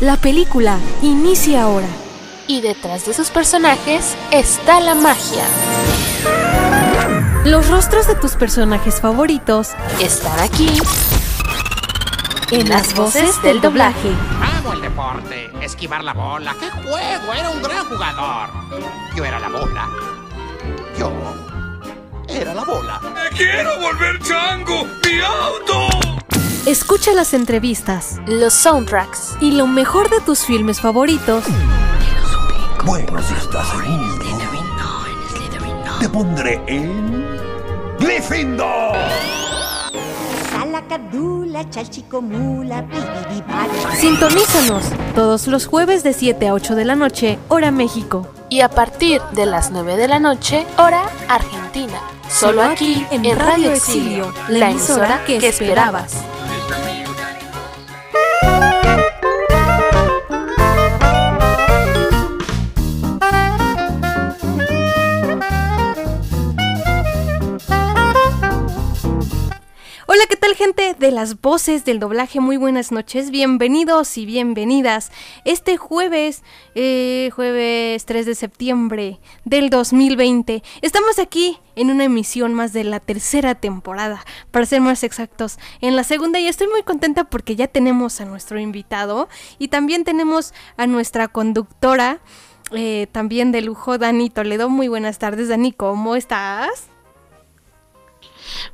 La película inicia ahora. Y detrás de sus personajes está la magia. Los rostros de tus personajes favoritos están aquí en las voces del doblaje. Amo el deporte, esquivar la bola. ¡Qué juego! Era un gran jugador. Yo era la bola. Yo era la bola. ¡Me quiero volver chango! ¡Mi auto! Escucha las entrevistas, los soundtracks y lo mejor de tus filmes favoritos. Bueno, si estás seguro, te pondré en Gryffindor. Sintonízanos todos los jueves de 7 a 8 de la noche, hora México. Y a partir de las 9 de la noche, hora Argentina. Solo aquí en Radio Exilio, la emisora que esperabas. Gente de las voces del doblaje? Muy buenas noches, bienvenidos y bienvenidas. Este jueves, eh, jueves 3 de septiembre del 2020, estamos aquí en una emisión más de la tercera temporada, para ser más exactos, en la segunda y estoy muy contenta porque ya tenemos a nuestro invitado y también tenemos a nuestra conductora. Eh, también de lujo, Dani Toledo. Muy buenas tardes, Dani, ¿cómo estás?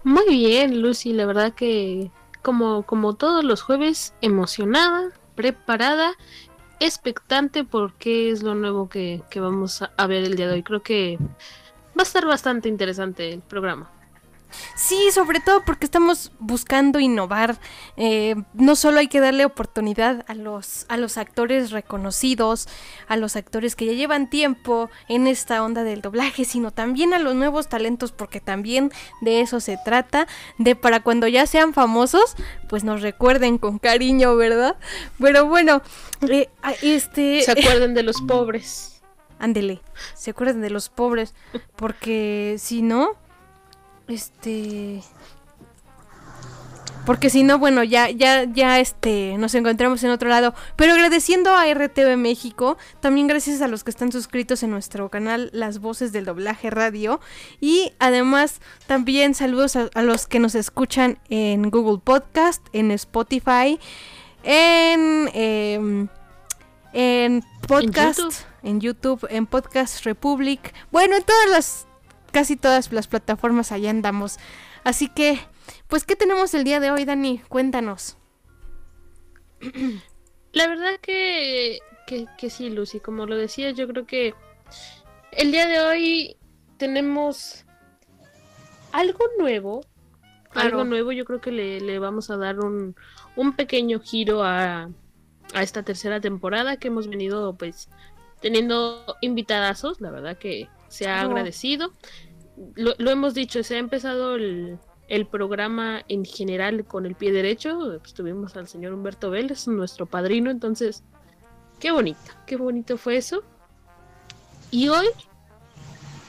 Muy bien, Lucy, la verdad que como, como todos los jueves, emocionada, preparada, expectante por qué es lo nuevo que, que vamos a ver el día de hoy. Creo que va a estar bastante interesante el programa. Sí, sobre todo porque estamos buscando innovar. Eh, no solo hay que darle oportunidad a los, a los actores reconocidos, a los actores que ya llevan tiempo en esta onda del doblaje, sino también a los nuevos talentos, porque también de eso se trata, de para cuando ya sean famosos, pues nos recuerden con cariño, ¿verdad? Pero bueno, eh, este... Se acuerden de los pobres. Ándele, se acuerden de los pobres, porque si no este. Porque si no, bueno, ya, ya, ya, este, nos encontramos en otro lado. Pero agradeciendo a RTV México, también gracias a los que están suscritos en nuestro canal Las Voces del Doblaje Radio. Y además, también saludos a, los que nos escuchan en Google Podcast, en Spotify, en, em, en Podcast, en YouTube, en Podcast Republic. Bueno, en todas las casi todas las plataformas allá andamos. Así que, pues, ¿qué tenemos el día de hoy, Dani? Cuéntanos. La verdad que, que, sí, Lucy, como lo decía, yo creo que el día de hoy tenemos algo nuevo. Algo nuevo, yo creo que le, vamos a dar un, un pequeño giro a, a esta tercera temporada que hemos venido pues teniendo invitadazos, la verdad que se ha agradecido. Lo, hemos dicho, se ha empezado el, programa en general con el pie derecho. Pues, tuvimos al señor Humberto Vélez, nuestro padrino, entonces, qué bonito, qué bonito fue eso. Y hoy,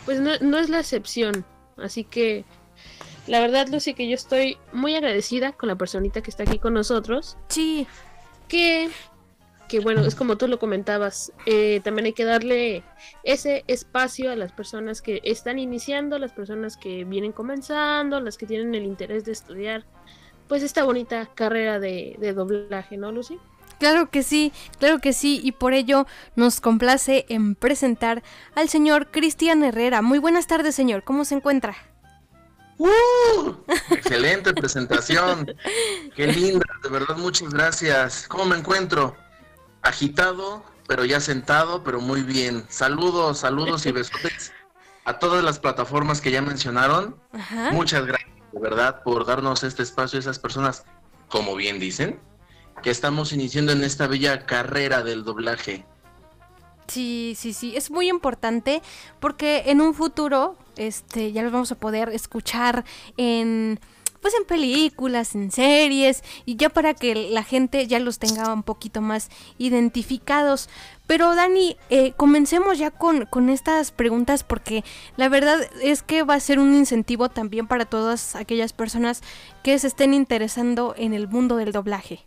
pues no, no es la excepción. Así que, la verdad, Lucy, que yo estoy muy agradecida con la personita que está aquí con nosotros. Sí. Que que bueno, es como tú lo comentabas, eh, también hay que darle ese espacio a las personas que están iniciando, las personas que vienen comenzando, las que tienen el interés de estudiar, pues esta bonita carrera de, de doblaje, ¿no, Lucy? Claro que sí, claro que sí, y por ello nos complace en presentar al señor Cristian Herrera. Muy buenas tardes, señor, ¿cómo se encuentra? ¡Uh! Excelente presentación. Qué linda, de verdad, muchas gracias. ¿Cómo me encuentro? Agitado, pero ya sentado, pero muy bien. Saludos, saludos y besos a todas las plataformas que ya mencionaron. Muchas gracias, de verdad, por darnos este espacio a esas personas, como bien dicen, que estamos iniciando en esta bella carrera del doblaje. Sí, sí, sí, es muy importante porque en un futuro, este, ya los vamos a poder escuchar en pues en películas, en series y ya para que la gente ya los tenga un poquito más identificados. Pero Dani, eh, comencemos ya con, con estas preguntas porque la verdad es que va a ser un incentivo también para todas aquellas personas que se estén interesando en el mundo del doblaje.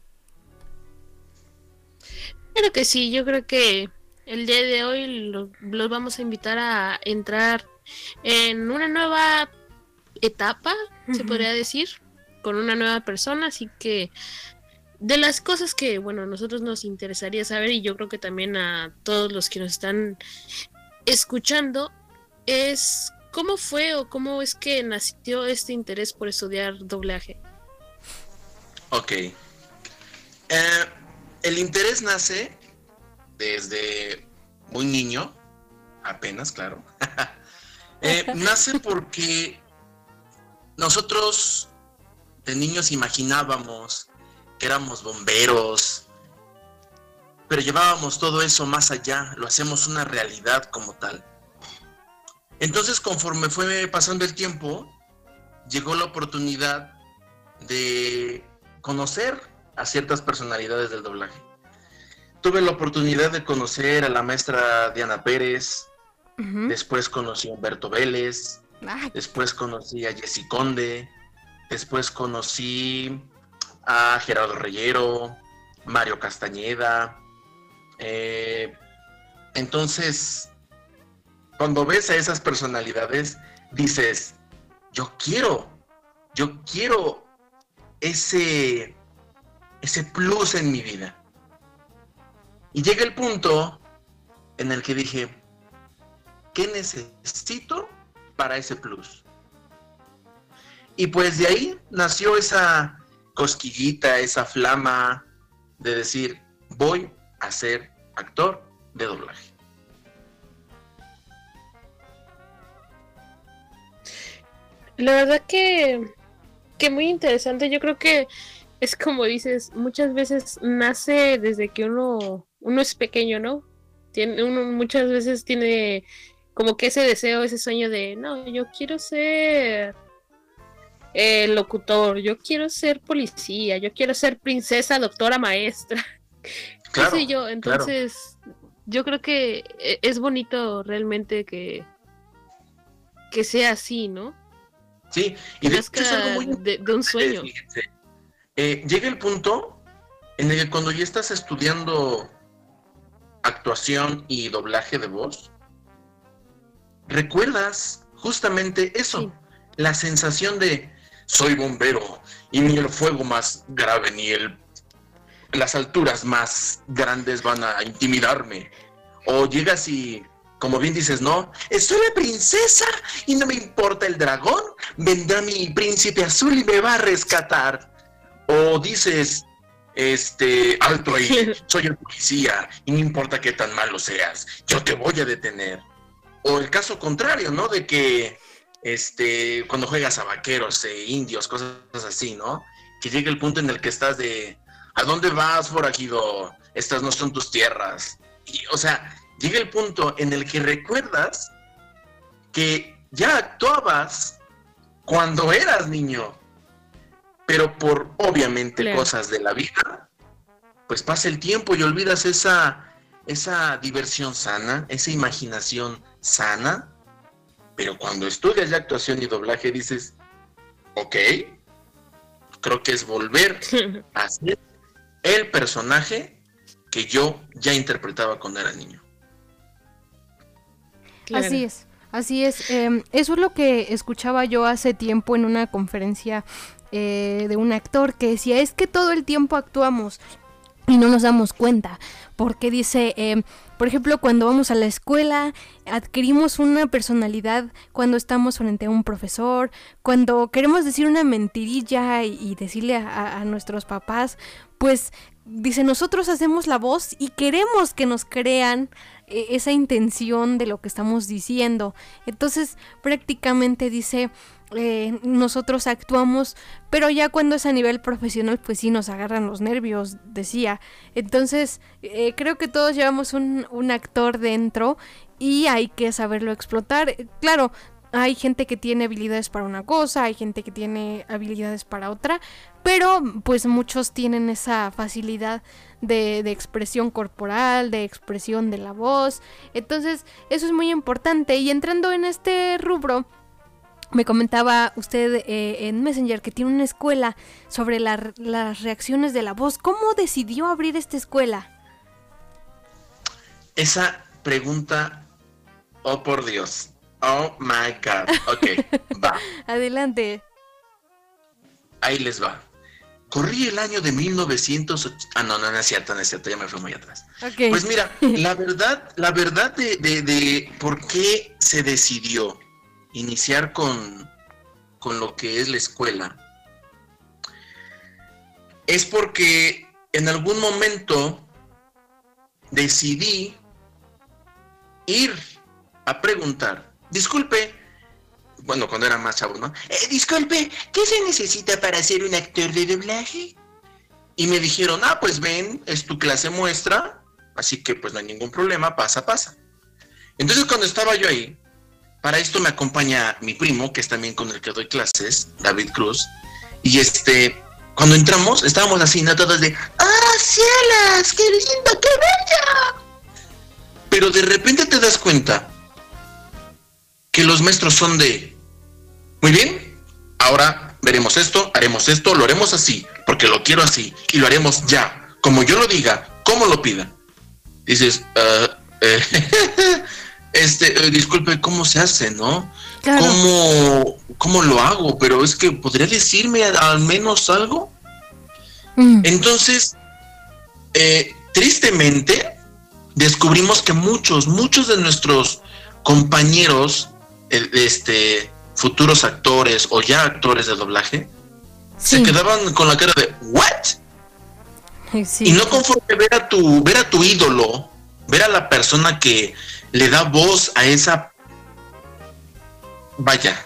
Claro que sí, yo creo que el día de hoy los vamos a invitar a entrar en una nueva etapa, se podría decir, con una nueva persona, así que de las cosas que, bueno, a nosotros nos interesaría saber y yo creo que también a todos los que nos están escuchando es cómo fue o cómo es que nació este interés por estudiar doblaje. Ok. Eh, el interés nace desde muy niño, apenas, claro. Eh, nace porque nosotros de niños imaginábamos que éramos bomberos, pero llevábamos todo eso más allá, lo hacemos una realidad como tal. Entonces, conforme fue pasando el tiempo, llegó la oportunidad de conocer a ciertas personalidades del doblaje. Tuve la oportunidad de conocer a la maestra Diana Pérez, después conocí a Humberto Vélez, después conocí a Jessy Conde, después conocí a Gerardo Reyero, Mario Castañeda. Eh, entonces, cuando ves a esas personalidades, dices, yo quiero, yo quiero ese, ese plus en mi vida. Y llega el punto en el que dije, ¿qué necesito para ese plus? Y pues de ahí nació esa cosquillita, esa flama de decir, voy a ser actor de doblaje. La verdad que, que muy interesante. Yo creo que es como dices, muchas veces nace desde que uno, uno es pequeño, ¿no? Tiene, uno muchas veces tiene como que ese deseo, ese sueño de, no, yo quiero ser el locutor, yo quiero ser policía, yo quiero ser princesa, doctora, maestra. Claro, sé yo? Entonces, yo creo que e, es bonito realmente que, que sea así, ¿no? Sí, y de, es algo muy de, un sueño. Eh, llega el punto en el que cuando ya estás estudiando actuación y doblaje de voz, recuerdas justamente eso, la sensación de soy bombero y ni el fuego más grave ni el las alturas más grandes van a intimidarme. O llegas y, como bien dices, no, soy la princesa y no me importa el dragón, vendrá mi príncipe azul y me va a rescatar. O dices, este, alto ahí, soy el policía y no importa qué tan malo seas, yo te voy a detener. O el caso contrario, ¿no? De que, este, cuando juegas a vaqueros, e indios, cosas así, ¿no? Que llega el punto en el que estás de, ¿A dónde vas, forajido? Estas no son tus tierras. Y, o sea, llega el punto en el que recuerdas que ya actuabas cuando eras niño, pero por obviamente cosas de la vida, pues pasa el tiempo y olvidas esa, esa diversión sana, esa imaginación sana, pero cuando estudias ya actuación y doblaje dices, ok, creo que es volver a ser el personaje que yo ya interpretaba cuando era niño. Así es, así es. Em, eso es lo que escuchaba yo hace tiempo en una conferencia eh, de un actor que decía, es que todo el tiempo actuamos y no nos damos cuenta, porque dice, em, por ejemplo, cuando vamos a la escuela, adquirimos una personalidad cuando estamos frente a un profesor, cuando queremos decir una mentirilla y, decirle a, nuestros papás, pues dice, nosotros hacemos la voz y queremos que nos crean eh, esa intención de lo que estamos diciendo. Entonces, prácticamente dice, eh, nosotros actuamos, pero ya cuando es a nivel profesional, pues sí nos agarran los nervios, decía. Entonces, eh, creo que todos llevamos un, un actor dentro y hay que saberlo explotar. Claro, hay gente que tiene habilidades para una cosa, hay gente que tiene habilidades para otra, pero pues muchos tienen esa facilidad de, expresión corporal, de expresión de la voz. Entonces, eso es muy importante. Y entrando en este rubro, me comentaba usted eh, en Messenger que tiene una escuela sobre las reacciones de la voz. ¿Cómo decidió abrir esta escuela? esa pregunta, oh por Dios, oh my God, ok, va. Adelante. Ahí les va. Corrí el año de 1900. Ah, no, no, no es cierto, no es cierto, ya me fui muy atrás. Ok. Pues mira, la verdad, la verdad de, de, de por qué se decidió iniciar con, con lo que es la escuela es porque en algún momento decidí ir a preguntar, disculpe, bueno, cuando era más chavo, ¿no? "Eh, disculpe, ¿qué se necesita para ser un actor de doblaje? Y me dijeron, ah, pues ven, es tu clase muestra, así que pues no hay ningún problema, pasa, pasa. Entonces cuando estaba yo ahí, para esto me acompaña mi primo, que es también con el que doy clases, David Cruz, y este, cuando entramos, estábamos así, ¿no? Todos de, ¡ah, cielas! ¡Qué lindo, qué bella! Pero de repente te das cuenta que los maestros son de, muy bien, ahora veremos esto, haremos esto, lo haremos así, porque lo quiero así, y lo haremos ya, como yo lo diga, como lo pida. Dices, "Ah, eh, este, eh, disculpe, ¿cómo se hace, no? Claro. ¿Cómo, ¿Cómo lo hago? Pero es que, ¿podría decirme al menos algo? Mm, Entonces, eh, tristemente, descubrimos que muchos, muchos de nuestros compañeros, este, futuros actores o ya actores de doblaje, se quedaban con la cara de ¿what? sí. Y no conforme ver a tu, ver a tu ídolo, ver a la persona que le da voz a esa vaya,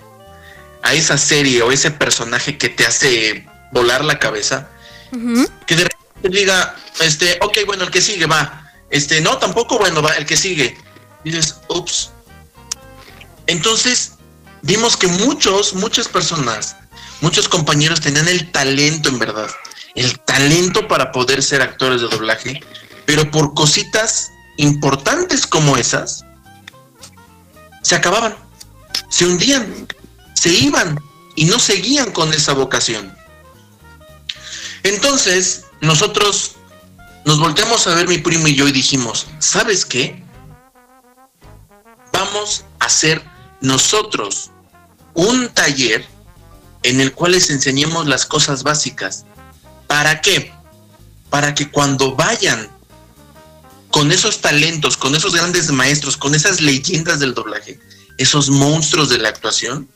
a esa serie o ese personaje que te hace volar la cabeza, que de repente diga, este, ok, bueno, el que sigue va. Este, no, tampoco, bueno, va, el que sigue. Dices, ups. Entonces, vimos que muchos, muchas personas, muchos compañeros tenían el talento, en verdad, el talento para poder ser actores de doblaje, pero por cositas importantes como esas, se acababan, se hundían, se iban y no seguían con esa vocación. Entonces, nosotros nos volteamos a ver mi primo y yo y dijimos, ¿sabes qué? Vamos a hacer nosotros un taller en el cual les enseñemos las cosas básicas. ¿Para qué? Para que cuando vayan con esos talentos, con esos grandes maestros, con esas leyendas del doblaje, esos monstruos de la actuación,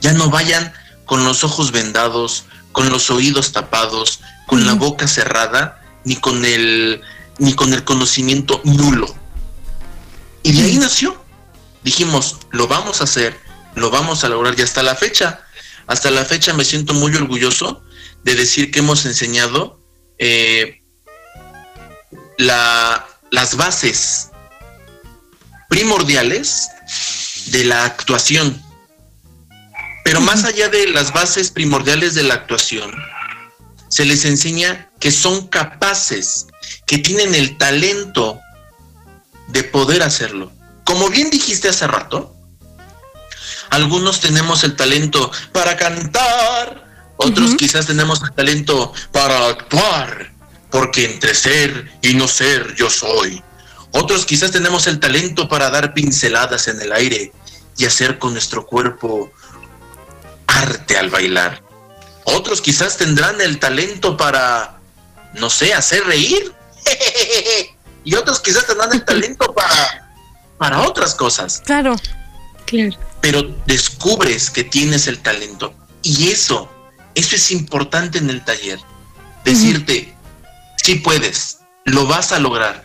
ya no vayan con los ojos vendados, con los oídos tapados, con la boca cerrada, ni con el ni con el conocimiento nulo. Y de ahí nació. Dijimos, lo vamos a hacer, lo vamos a lograr y hasta la fecha, hasta la fecha me siento muy orgulloso de decir que hemos enseñado eh, la- las bases primordiales de la actuación. Pero más allá de las bases primordiales de la actuación, se les enseña que son capaces, que tienen el talento de poder hacerlo. Como bien dijiste hace rato, algunos tenemos el talento para cantar, otros quizás tenemos el talento para actuar, porque entre ser y no ser yo soy. Otros quizás tenemos el talento para dar pinceladas en el aire y hacer con nuestro cuerpo arte al bailar. Otros quizás tendrán el talento para, no sé, hacer reír. y otros quizás tendrán el talento para, para otras cosas. Claro. Claro. Pero descubres que tienes el talento. Y eso, eso es importante en el taller. Decirte, sí puedes, lo vas a lograr.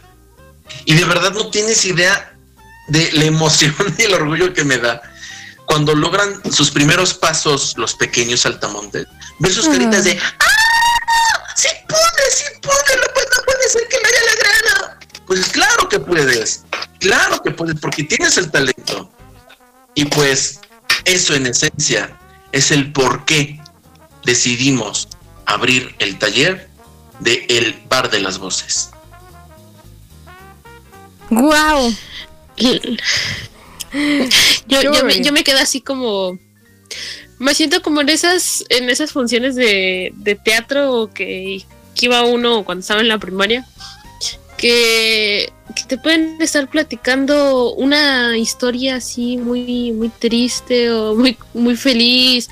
Y de verdad no tienes idea de la emoción y el orgullo que me da cuando logran sus primeros pasos los pequeños saltamontes. Ver sus caritas de ¡Ah! ¡Sí pude! ¡Sí pude! No, pues no puede ser que me haya logrado. Pues claro que puedes. Claro que puedes, porque tienes el talento. Y pues eso en esencia es el por qué decidimos abrir el taller de El Bar de las Voces. Wow. Yo, yo, me, yo me quedo así como. Me siento como en esas, en esas funciones de, de teatro que, que iba uno cuando estaba en la primaria. Que que te pueden estar platicando una historia así muy, muy triste o muy, muy feliz.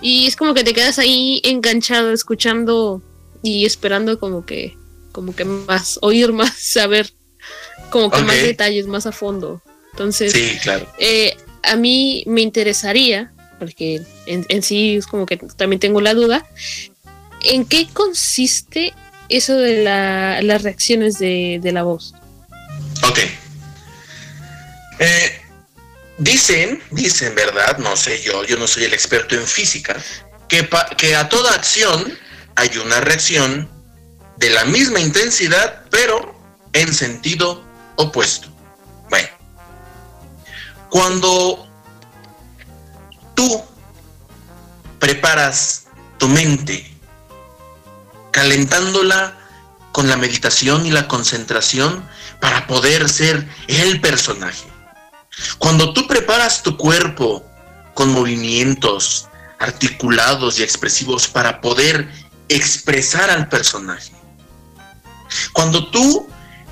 Y es como que te quedas ahí enganchado, escuchando y esperando como que, como que más, oír más, saber como que más detalles, más a fondo. Entonces, sí, claro. Eh, a mí me interesaría, porque en, sí es como que también tengo la duda, ¿en qué consiste eso de las reacciones de, la voz? Ok. Eh, dicen, dicen, ¿verdad? No sé yo, yo no soy el experto en física, que, que a toda acción hay una reacción de la misma intensidad, pero en sentido opuesto. Bueno, cuando tú preparas tu mente, calentándola con la meditación y la concentración para poder ser el personaje. Cuando tú preparas tu cuerpo con movimientos articulados y expresivos para poder expresar al personaje. Cuando tú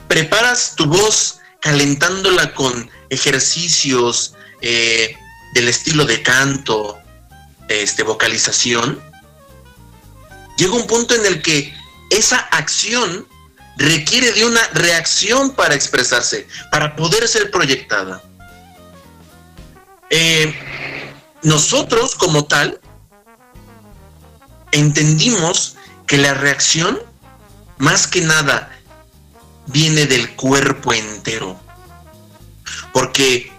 preparas tu voz calentándola con ejercicios eh, del estilo de canto, este, vocalización, llega un punto en el que esa acción requiere de una reacción para expresarse, para poder ser proyectada. Eh, nosotros como tal entendimos que la reacción más que nada viene del cuerpo entero. Porque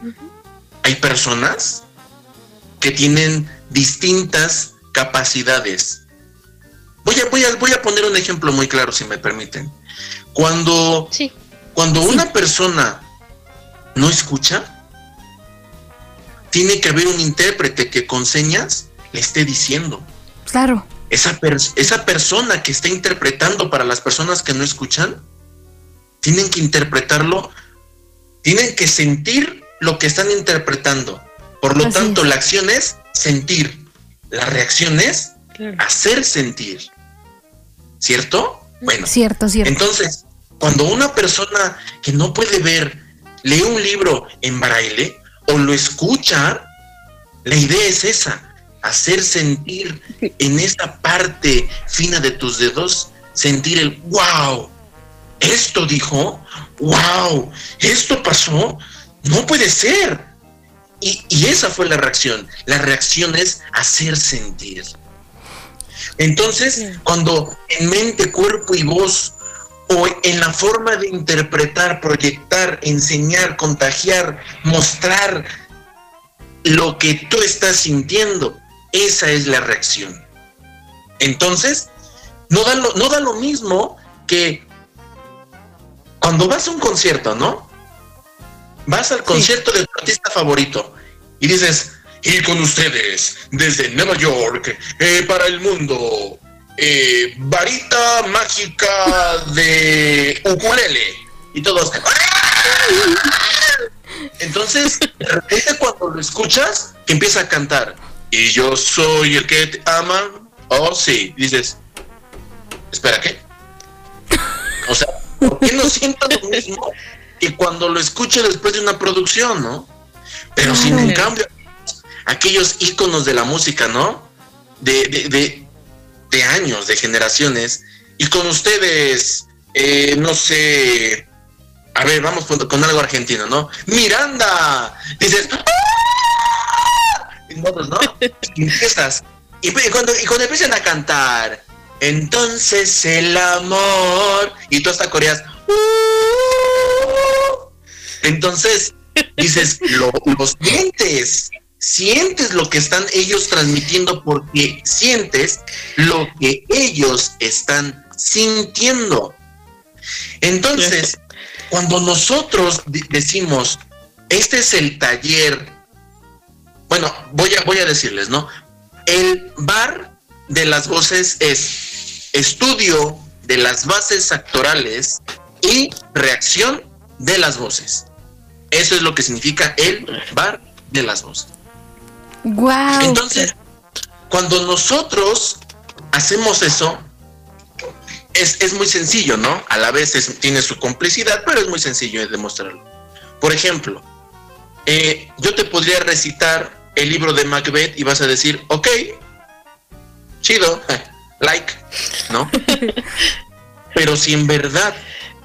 hay personas que tienen distintas capacidades. Voy a, voy a, voy a poner un ejemplo muy claro, si me permiten. Cuando, cuando una persona no escucha, tiene que haber un intérprete que con señas le esté diciendo. Claro. Esa, esa persona que está interpretando para las personas que no escuchan, tienen que interpretarlo, tienen que sentir lo que están interpretando. Por lo tanto, la acción es sentir, la reacción es hacer sentir. ¿Cierto? Bueno, cierto, cierto. Entonces, cuando una persona que no puede ver lee un libro en braille o lo escucha, la idea es esa, hacer sentir en esa parte fina de tus dedos, sentir el wow, esto dijo, wow, esto pasó, no puede ser. Y, esa fue la reacción. La reacción es hacer sentir. Entonces, cuando en mente, cuerpo y voz, o en la forma de interpretar, proyectar, enseñar, contagiar, mostrar lo que tú estás sintiendo, esa es la reacción. Entonces, no da lo, no da lo mismo que cuando vas a un concierto, ¿no? Vas al concierto de tu artista favorito y dices, y con ustedes, desde Nueva York, eh, para el mundo, eh, varita mágica de ukulele. Y todos. Entonces, de repente cuando lo escuchas, que empieza a cantar. Y yo soy el que te ama. Oh, sí. dices, espera, ¿qué? O sea, ¿Por qué no siento lo mismo que cuando lo escucho después de una producción, no? Pero sin en cambio, aquellos íconos de la música, ¿no? De, de, de, años, de generaciones, y con ustedes, eh, no sé, a ver, vamos con, algo argentino, ¿no? Miranda, dices, ¡Ah! Y ¿no? Y empiezas, y cuando, y cuando empiezan a cantar, entonces el amor. Y tú hasta coreas. Uh". Entonces dices, lo, sientes. Sientes lo que están ellos transmitiendo porque sientes lo que ellos están sintiendo. Entonces, cuando nosotros decimos, este es el taller, bueno, voy a, voy a decirles, ¿no? El bar de las voces es estudio de las bases actorales y reacción de las voces. Eso es lo que significa el bar de las voces. Wow. Entonces, cuando nosotros hacemos eso, es, es, muy sencillo, ¿no? A la vez tiene su complicidad, pero es muy sencillo de demostrarlo. Por ejemplo, eh, yo te podría recitar el libro de Macbeth y vas a decir, ok, chido, like, ¿no? Pero si en verdad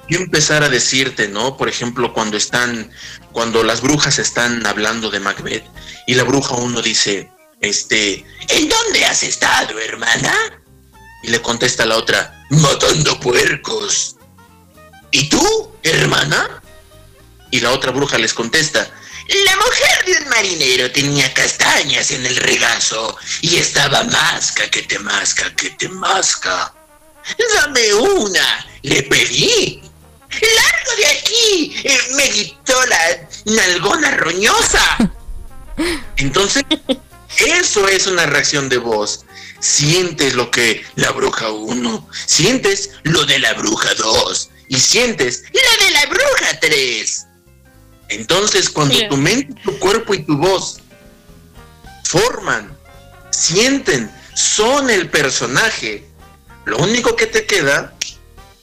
yo empezara a decirte, ¿no? Por ejemplo, cuando están, cuando las brujas están hablando de Macbeth y la bruja uno dice, este, ¿en dónde has estado, hermana? Y le contesta la otra, matando puercos. ¿Y tú, hermana? Y la otra bruja les contesta, la mujer de un marinero tenía castañas en el regazo y estaba masca que te masca que te masca. Dame una, le pedí. ¡Largo de aquí! Eh, me gritó la nalgona roñosa. Entonces, eso es una reacción de voz. Sientes lo que la bruja 1, sientes lo de la bruja 2 y sientes la de la bruja 3. Entonces, cuando tu mente, tu cuerpo y tu voz forman, sienten, son el personaje, lo único que te queda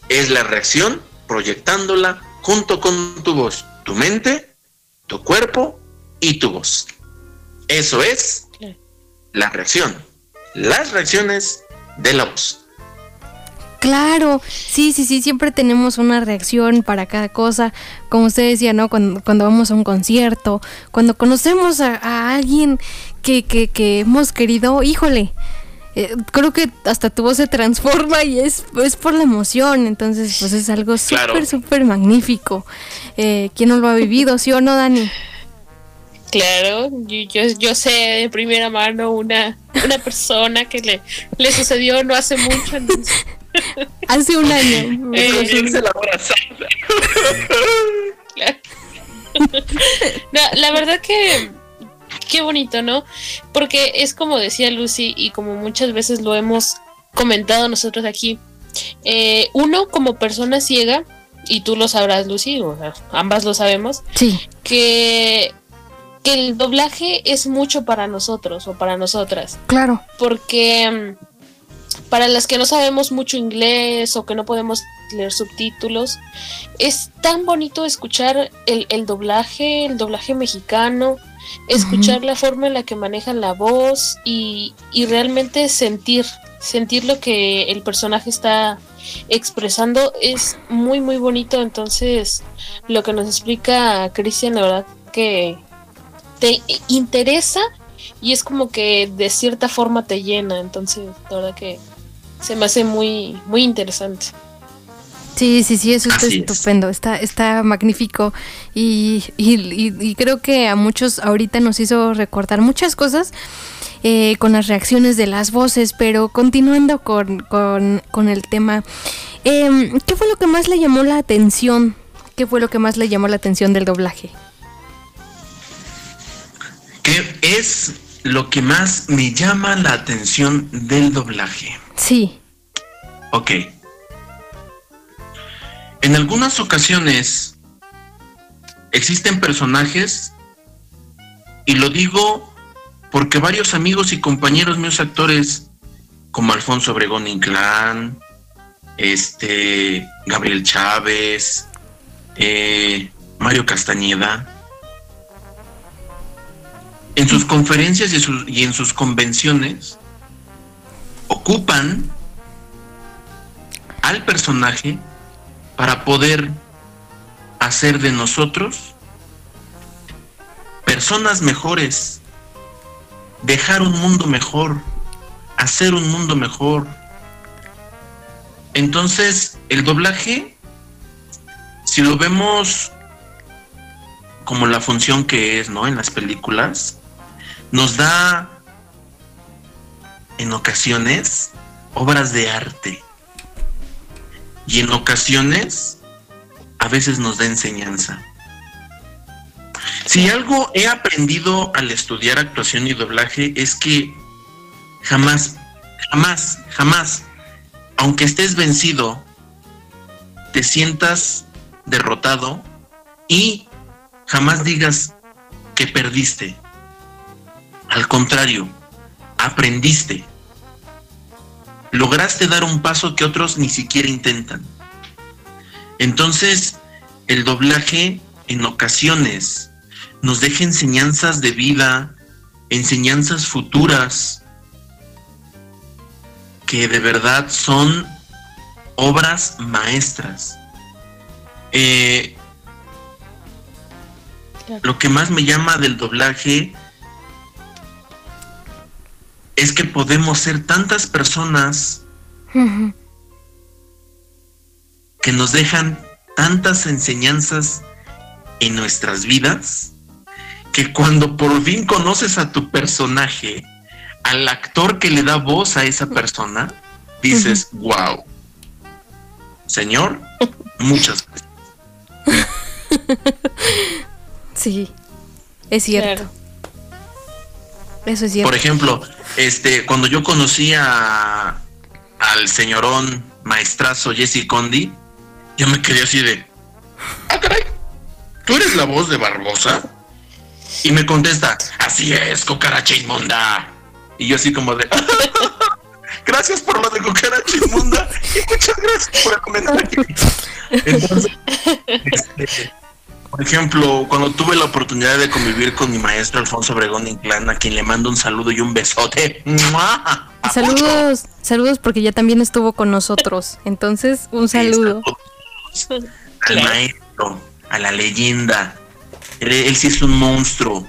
es la reacción proyectándola junto con tu voz, tu mente, tu cuerpo y tu voz. Eso es la reacción, las reacciones de la voz. Claro, sí, sí, sí, siempre tenemos una reacción para cada cosa, como usted decía, ¿no? Cuando, cuando vamos a un concierto, cuando conocemos a, alguien que, que, que, hemos querido, híjole, eh, creo que hasta tu voz se transforma y es, es por la emoción, entonces pues es algo súper, súper magnífico. Eh, ¿Quién no lo ha vivido, sí o no, Dani? Claro, yo, yo, sé de primera mano una, una persona que le, le sucedió no hace mucho. Hace un año. Eh, la verdad que qué bonito, ¿no? Porque es como decía Lucy y como muchas veces lo hemos comentado nosotros aquí. Eh, uno como persona ciega, y tú lo sabrás, Lucy, o ambas lo sabemos, sí. que, que el doblaje es mucho para nosotros o para nosotras. Claro. Porque para las que no sabemos mucho inglés o que no podemos leer subtítulos, es tan bonito escuchar el, doblaje, el doblaje mexicano, escuchar la forma en la que manejan la voz y, realmente sentir, sentir lo que el personaje está expresando es muy muy bonito. Entonces, lo que nos explica Cristian, la verdad que te interesa y es como que de cierta forma te llena. Entonces, la verdad que se me hace muy, muy interesante. Sí, sí, sí, eso está estupendo, está, está magnífico y, y, creo que a muchos ahorita nos hizo recordar muchas cosas eh, con las reacciones de las voces, pero continuando con, con, el tema, em, ¿qué fue lo que más le llamó la atención? ¿Qué fue lo que más le llamó la atención del doblaje? ¿Qué es lo que más me llama la atención del doblaje? Sí. Ok. En algunas ocasiones existen personajes, y lo digo porque varios amigos y compañeros míos actores, como Alfonso Obregón Inclán, este, Gabriel Chávez, eh, Mario Castañeda, en sus conferencias y en sus convenciones, ocupan al personaje para poder hacer de nosotros personas mejores, dejar un mundo mejor, hacer un mundo mejor. Entonces, el doblaje, si lo vemos como la función que es, ¿no? En las películas, nos da en ocasiones obras de arte. Y en ocasiones a veces nos da enseñanza. Si algo he aprendido al estudiar actuación y doblaje es que jamás, jamás, jamás, aunque estés vencido, te sientas derrotado y jamás digas que perdiste. Al contrario, aprendiste. Lograste dar un paso que otros ni siquiera intentan. Entonces, el doblaje en ocasiones nos deja enseñanzas de vida, enseñanzas futuras, que de verdad son obras maestras. Eh, lo que más me llama del doblaje es que podemos ser tantas personas que nos dejan tantas enseñanzas en nuestras vidas que cuando por fin conoces a tu personaje, al actor que le da voz a esa persona, dices, wow. Señor, muchas gracias. Sí, es cierto. Eso es cierto. Por ejemplo, este, cuando yo conocí a, al señorón maestrazo Jesse Condi, yo me quedé así de, ah, caray, ¿tú eres la voz de Barbosa? Y me contesta, así es, cucaracha inmunda. Y yo así como de, gracias por lo de cucaracha inmunda y muchas gracias por el comentario. Entonces, este, por ejemplo, cuando tuve la oportunidad de convivir con mi maestro Alfonso Obregón Inclán, a quien le mando un saludo y un besote. Saludos, saludos porque ya también estuvo con nosotros. Entonces, un saludo. al maestro, a la leyenda. Él, sí es un monstruo.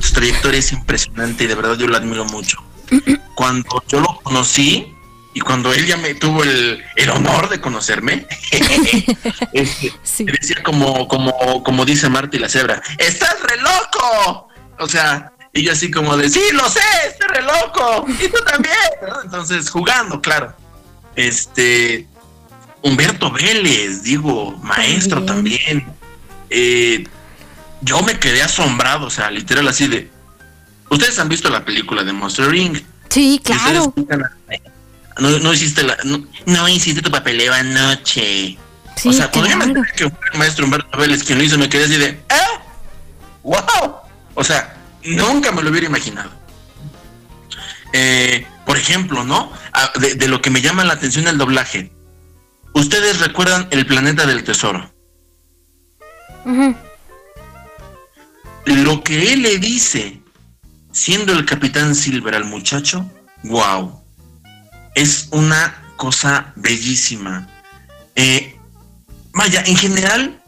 Su trayectoria es impresionante y de verdad yo lo admiro mucho. Cuando yo lo conocí y cuando él ya me tuvo el, honor de conocerme, este, decía como, como, como dice Marty la cebra, ¡estás re loco! O sea, y yo así como de, sí, lo sé, estoy re loco, y tú también. Entonces, jugando, claro. Este, Humberto Vélez, digo, maestro también. Eh, yo me quedé asombrado, o sea, literal así de. Ustedes han visto la película de Monster Ring. Sí, claro. No, no, hiciste la, no, hiciste tu papeleo anoche. o sea, cuando yo me que fue el maestro Humberto Vélez quien lo hizo, me quedé así de, ¿eh? ¡Wow! O sea, nunca me lo hubiera imaginado. Eh, por ejemplo, ¿no? Ah, de, lo que me llama la atención el doblaje. ¿Ustedes recuerdan el planeta del tesoro? Lo que él le dice, siendo el capitán Silver al muchacho, wow. Es una cosa bellísima. Eh, vaya, en general,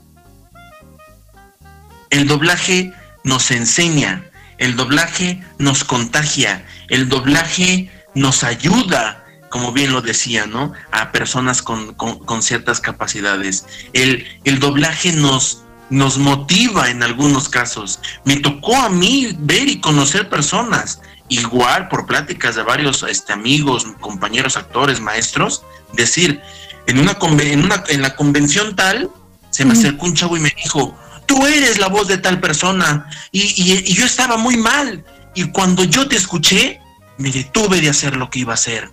el doblaje nos enseña, el doblaje nos contagia, el doblaje nos ayuda, como bien lo decía, ¿no? A personas con, ciertas capacidades. El, el doblaje nos, nos motiva en algunos casos. Me tocó a mí ver y conocer personas, igual por pláticas de varios este, amigos, compañeros, actores, maestros, decir, en una, en una en la convención tal, se me acercó un chavo y me dijo, tú eres la voz de tal persona. Y, yo estaba muy mal. Y cuando yo te escuché, me detuve de hacer lo que iba a hacer.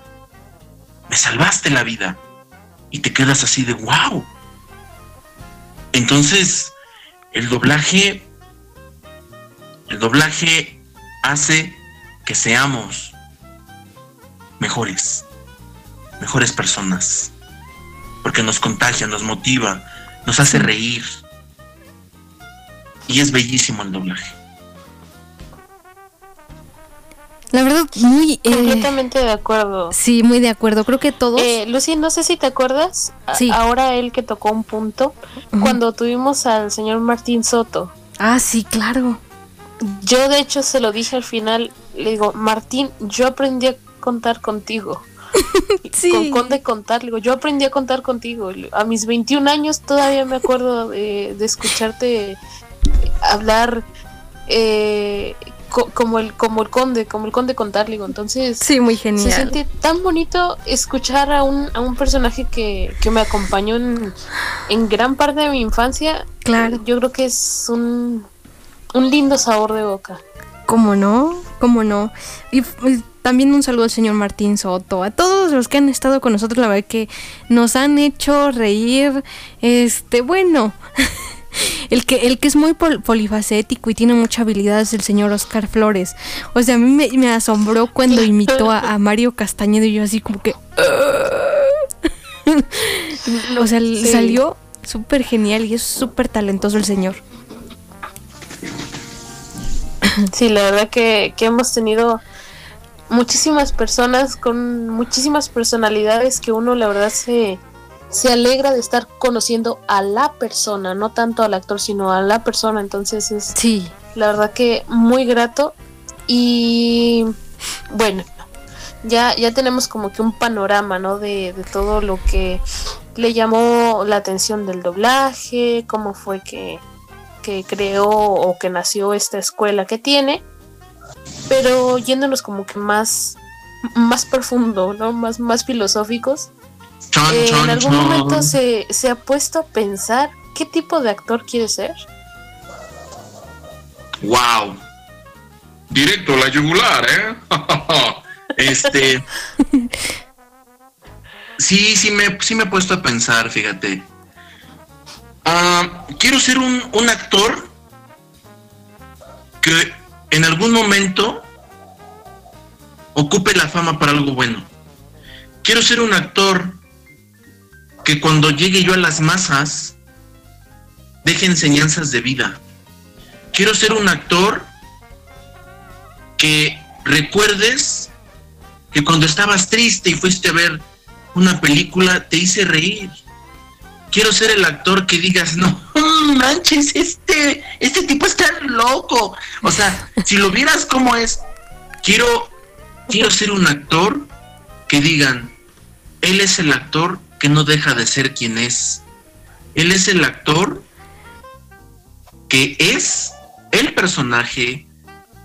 Me salvaste la vida. Y te quedas así de wow. Entonces, el doblaje, el doblaje hace que seamos mejores, mejores personas. Porque nos contagia, nos motiva, nos hace reír, y es bellísimo el doblaje. La verdad, muy... Eh, Completamente de acuerdo. Sí, muy de acuerdo. Creo que todos... Eh, Lucy, no sé si te acuerdas, sí. ahora él que tocó un punto, cuando tuvimos al señor Martín Soto. Ah, sí, claro. Yo de hecho se lo dije al final, le digo, Martín, yo aprendí a contar contigo. sí. Con Conde contar, le digo, yo aprendí a contar contigo. A mis 21 años todavía me acuerdo de escucharte hablar eh, como el como el conde, como el conde contarligo. Entonces, sí, muy genial. Se siente tan bonito escuchar a un, a un personaje que, me acompañó en, en, gran parte de mi infancia. Claro. Yo creo que es un, un lindo sabor de boca. ¿Cómo no? ¿Cómo no? Y, también un saludo al señor Martín Soto, a todos los que han estado con nosotros, la verdad que nos han hecho reír, este, bueno, el que, el que es muy polifacético y tiene mucha habilidad es el señor Oscar Flores. O sea, a mí me, asombró cuando imitó a, Mario Castañedo y yo así como que... o sea, salió súper genial y es súper talentoso el señor. Sí, la verdad que, que hemos tenido muchísimas personas con muchísimas personalidades que uno la verdad se, se alegra de estar conociendo a la persona, no tanto al actor, sino a la persona. Entonces es sí. la verdad que muy grato. Y bueno, ya, ya tenemos como que un panorama, ¿no? De, de todo lo que le llamó la atención del doblaje, cómo fue que, que creó o que nació esta escuela que tiene. Pero yéndonos como que más, más profundo, ¿no? Más, más filosóficos. Eh, ¿En algún momento se, se ha puesto a pensar qué tipo de actor quiere ser? ¡Wow! Directo la yugular, ¿eh? este. Sí, sí me, sí me he puesto a pensar, fíjate. Ah, quiero ser un, un actor que en algún momento ocupe la fama para algo bueno. Quiero ser un actor que cuando llegue yo a las masas deje enseñanzas de vida. Quiero ser un actor que recuerdes que cuando estabas triste y fuiste a ver una película te hice reír. Quiero ser el actor que digas, no, manches, este, este tipo está loco. O sea, si lo vieras como es, quiero, quiero ser un actor que digan, él es el actor que no deja de ser quien es. Él es el actor que es el personaje,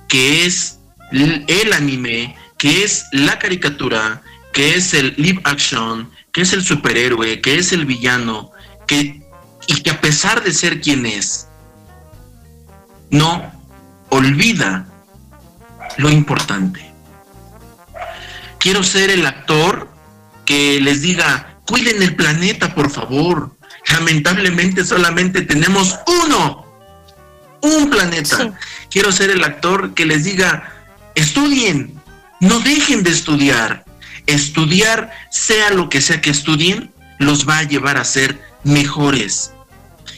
que es el anime, que es la caricatura, que es el live action, que es el superhéroe, que es el villano, que y que a pesar de ser quien es, no olvida lo importante. Quiero ser el actor que les diga, cuiden el planeta, por favor. Lamentablemente solamente tenemos uno, un planeta. Quiero ser el actor que les diga, estudien, no dejen de estudiar. Estudiar, sea lo que sea que estudien, los va a llevar a ser mejores.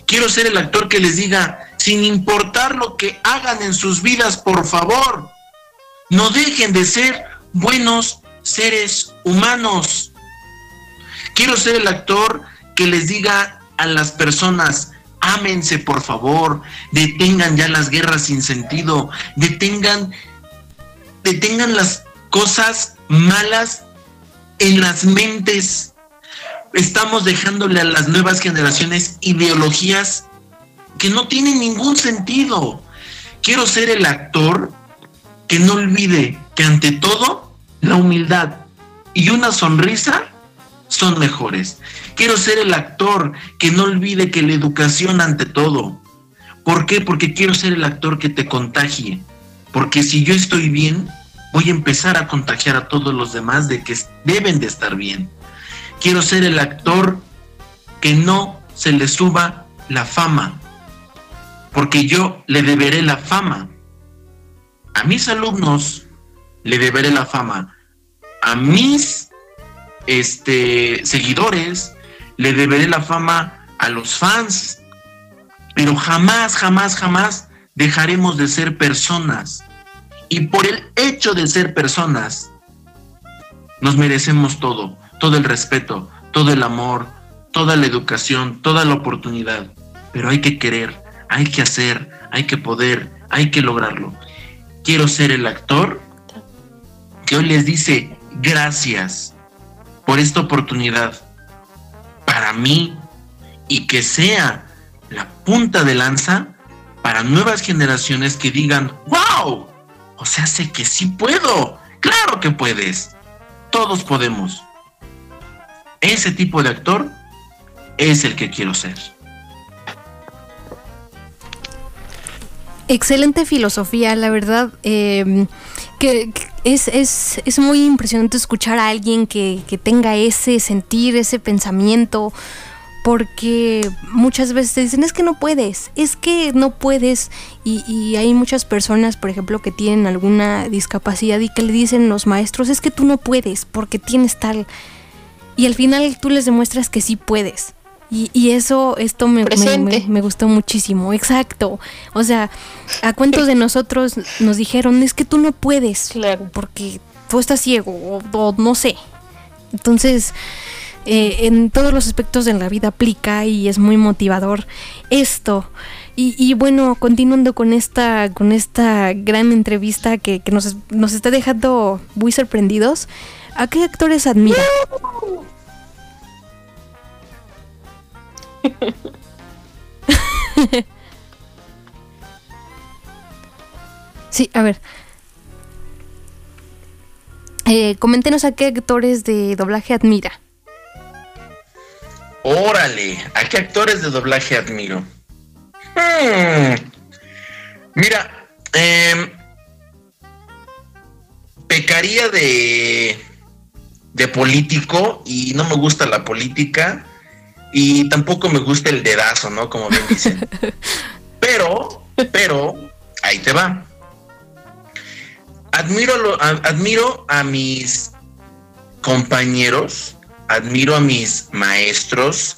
Quiero ser el actor que les diga, sin importar lo que hagan en sus vidas, por favor, no dejen de ser buenos seres humanos. Quiero ser el actor que les diga a las personas, ámense por favor, detengan ya las guerras sin sentido, detengan, detengan las cosas malas en las mentes estamos dejándole a las nuevas generaciones ideologías que no tienen ningún sentido. Quiero ser el actor que no olvide que ante todo la humildad y una sonrisa son mejores. Quiero ser el actor que no olvide que la educación ante todo. ¿Por qué? Porque quiero ser el actor que te contagie. Porque si yo estoy bien, voy a empezar a contagiar a todos los demás de que deben de estar bien. Quiero ser el actor que no se le suba la fama, porque yo le deberé la fama. A mis alumnos le deberé la fama. A mis este, seguidores le deberé la fama a los fans. Pero jamás, jamás, jamás dejaremos de ser personas. Y por el hecho de ser personas, nos merecemos todo todo el respeto, todo el amor, toda la educación, toda la oportunidad. Pero hay que querer, hay que hacer, hay que poder, hay que lograrlo. Quiero ser el actor que hoy les dice gracias por esta oportunidad para mí y que sea la punta de lanza para nuevas generaciones que digan, wow, o sea, sé que sí puedo, claro que puedes, todos podemos. Ese tipo de actor es el que quiero ser. Excelente filosofía, la verdad. Em, que, es, es, muy impresionante escuchar a alguien que, tenga ese sentir, ese pensamiento. porque muchas veces te dicen es que no puedes, es que no puedes y, y, hay muchas personas, por ejemplo, que tienen alguna discapacidad y que le dicen los maestros es que tú no puedes porque tienes tal y al final tú les demuestras que sí puedes. Y, y eso, esto me, me, me, gustó muchísimo, exacto. O sea, a cuántos de nosotros nos dijeron, es que tú no puedes, claro. porque tú estás ciego o, o no sé. Entonces, eh, en todos los aspectos de la vida aplica y es muy motivador esto. Y, y, bueno, continuando con esta, con esta gran entrevista que, que nos, nos, está dejando muy sorprendidos, ¿a qué actores admira? sí, a ver. Eh, coméntenos a qué actores de doblaje admira. Órale, ¿a qué actores de doblaje admiro? Hmm. Mira, eh, pecaría de, de político y no me gusta la política y tampoco me gusta el dedazo, ¿no? Como bien dicen. pero, pero, ahí te va. Admiro, lo, admiro a mis compañeros, admiro a mis maestros,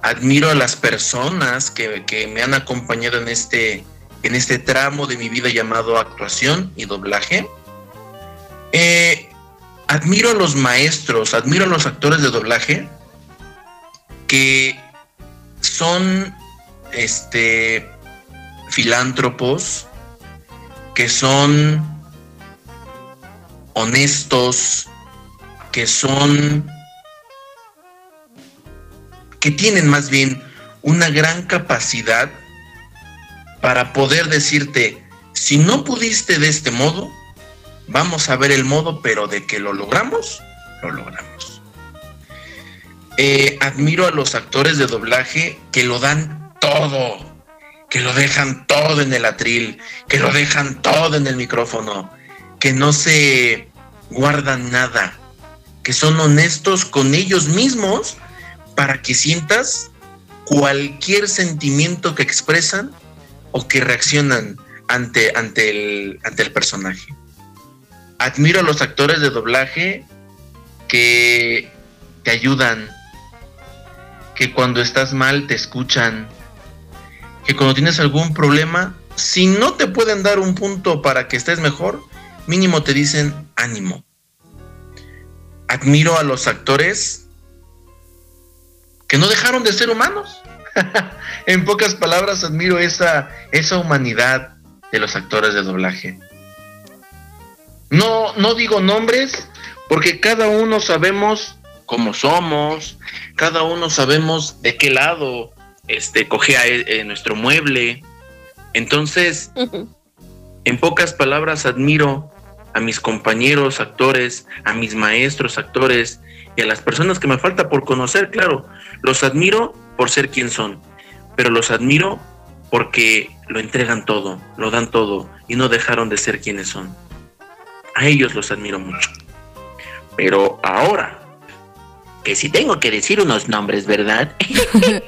admiro a las personas que, que, me han acompañado en este, en este tramo de mi vida llamado actuación y doblaje. Eh, admiro a los maestros, admiro a los actores de doblaje que son este filántropos, que son honestos, que son que tienen más bien una gran capacidad para poder decirte, si no pudiste de este modo, vamos a ver el modo, pero de que lo logramos, lo logramos. Eh, admiro a los actores de doblaje que lo dan todo, que lo dejan todo en el atril, que lo dejan todo en el micrófono, que no se guardan nada, que son honestos con ellos mismos para que sientas cualquier sentimiento que expresan o que reaccionan ante, ante, el, ante el personaje. Admiro a los actores de doblaje que te ayudan, que cuando estás mal te escuchan, que cuando tienes algún problema, si no te pueden dar un punto para que estés mejor, mínimo te dicen ánimo. Admiro a los actores que no dejaron de ser humanos. en pocas palabras, admiro esa, esa humanidad de los actores de doblaje. No, no digo nombres porque cada uno sabemos cómo somos, cada uno sabemos de qué lado este, cogea eh, nuestro mueble. Entonces, en pocas palabras, admiro a mis compañeros actores, a mis maestros actores y a las personas que me falta por conocer, claro, los admiro por ser quien son, pero los admiro porque lo entregan todo, lo dan todo y no dejaron de ser quienes son. A ellos los admiro mucho. Pero ahora, que si tengo que decir unos nombres, ¿verdad?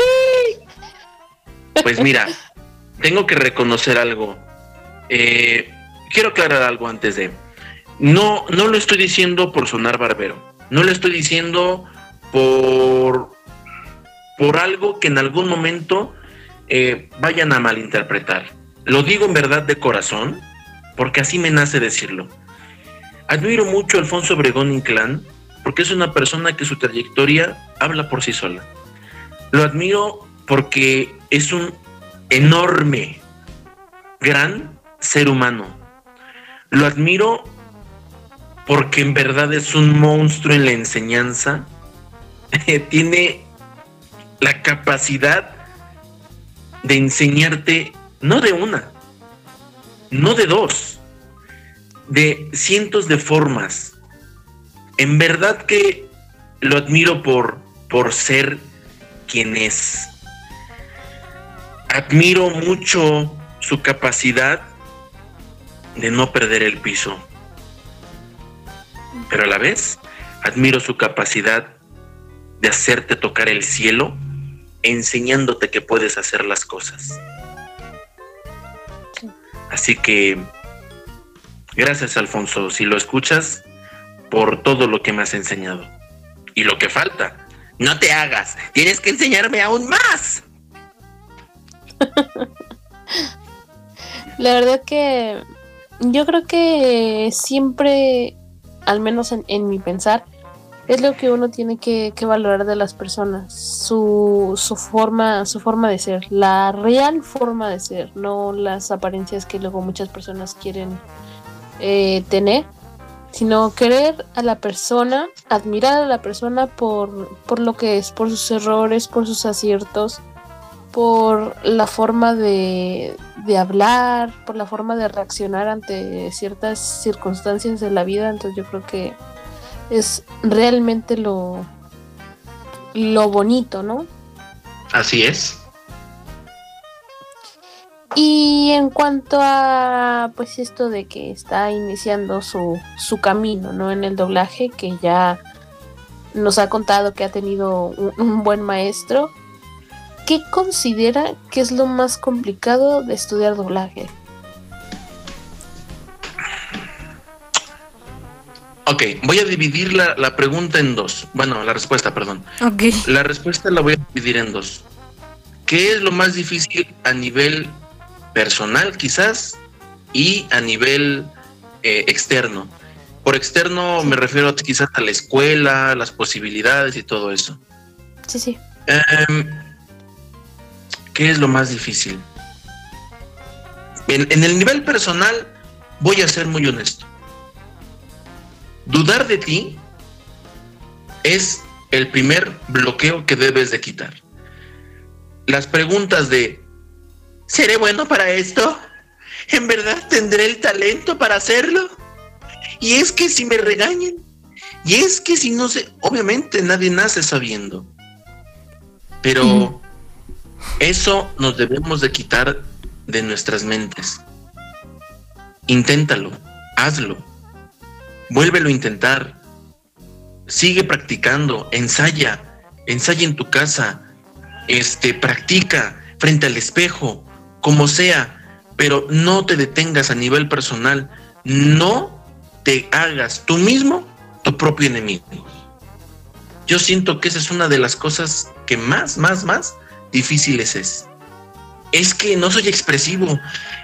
pues mira, tengo que reconocer algo. Eh, quiero aclarar algo antes de. No, no lo estoy diciendo por sonar barbero. No lo estoy diciendo por, por algo que en algún momento eh, vayan a malinterpretar. Lo digo en verdad de corazón, porque así me nace decirlo. Admiro mucho a Alfonso Obregón Inclán, porque es una persona que su trayectoria habla por sí sola. Lo admiro porque es un enorme, gran ser humano. Lo admiro porque en verdad es un monstruo en la enseñanza. Tiene la capacidad de enseñarte, no de una, no de dos, de cientos de formas en verdad que lo admiro por, por ser quien es. Admiro mucho su capacidad de no perder el piso. Pero a la vez admiro su capacidad de hacerte tocar el cielo enseñándote que puedes hacer las cosas. Así que, gracias Alfonso, si lo escuchas, por todo lo que me has enseñado. Y lo que falta, no te hagas, tienes que enseñarme aún más. La verdad que yo creo que siempre, al menos en, mi pensar, es lo que uno tiene que, valorar de las personas, su, su, forma, su forma de ser, la real forma de ser, no las apariencias que luego muchas personas quieren eh, tener, sino querer a la persona, admirar a la persona por, por lo que es, por sus errores, por sus aciertos, por la forma de, de, hablar, por la forma de reaccionar ante ciertas circunstancias de la vida. Entonces yo creo que es realmente lo, lo bonito, ¿no? Así es. Y en cuanto a pues esto de que está iniciando su, su camino, ¿no? En el doblaje, que ya nos ha contado que ha tenido un buen maestro ¿qué considera que es lo más complicado de estudiar doblaje? Ok, voy a dividir la, pregunta en dos. Bueno, la respuesta, perdón. Ok. La respuesta la voy a dividir en dos. ¿Qué es lo más difícil a nivel personal, quizás, y a nivel eh, externo? Por externo me refiero quizás a la escuela, las posibilidades y todo eso. Sí, sí. Em, ¿Qué es lo más difícil? En, el nivel personal, voy a ser muy honesto. Dudar de ti es el primer bloqueo que debes de quitar. Las preguntas de, ¿seré bueno para esto? ¿En verdad tendré el talento para hacerlo? Y es que si me regañen, y es que si no sé, obviamente nadie nace sabiendo. Pero eso nos debemos de quitar de nuestras mentes. Inténtalo, hazlo, vuélvelo a intentar, sigue practicando, ensaya, ensaya en tu casa, este, practica frente al espejo, como sea, pero no te detengas a nivel personal, no te hagas tú mismo tu propio enemigo. Yo siento que esa es una de las cosas que más, más, más difíciles es. Es que no soy expresivo,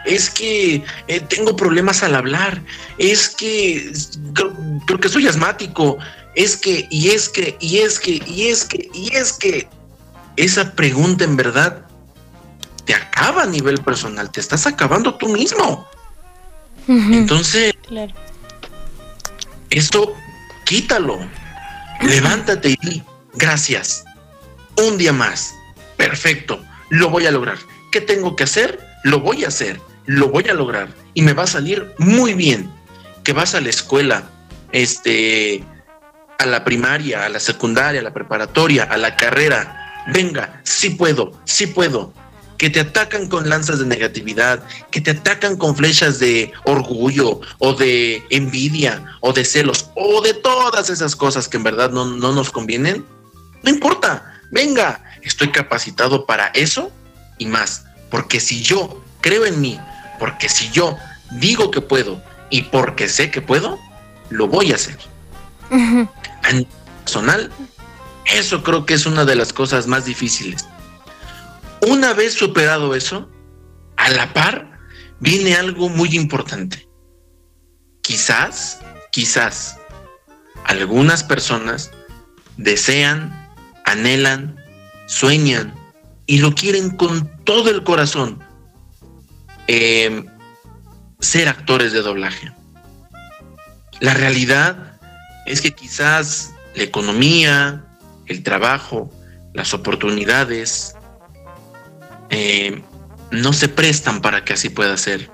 es que eh, tengo problemas al hablar, es que creo, que soy asmático, es que, y es que, y es que, y es que, y es que, esa pregunta en verdad te acaba a nivel personal, te estás acabando tú mismo. Entonces, esto quítalo, levántate y gracias, un día más perfecto, lo voy a lograr. ¿Qué tengo que hacer? Lo voy a hacer, lo voy a lograr y me va a salir muy bien. Que vas a la escuela, este, a la primaria, a la secundaria, a la preparatoria, a la carrera. Venga, sí puedo, sí puedo. Que te atacan con lanzas de negatividad, que te atacan con flechas de orgullo o de envidia o de celos o de todas esas cosas que en verdad no, no nos convienen. No importa, venga, estoy capacitado para eso y más. Porque si yo creo en mí, porque si yo digo que puedo y porque sé que puedo, lo voy a hacer. En personal, eso creo que es una de las cosas más difíciles. Una vez superado eso, a la par, viene algo muy importante. Quizás, quizás, algunas personas desean, anhelan sueñan y lo quieren con todo el corazón em, ser actores de doblaje. La realidad es que quizás la economía, el trabajo, las oportunidades em, no se prestan para que así pueda ser.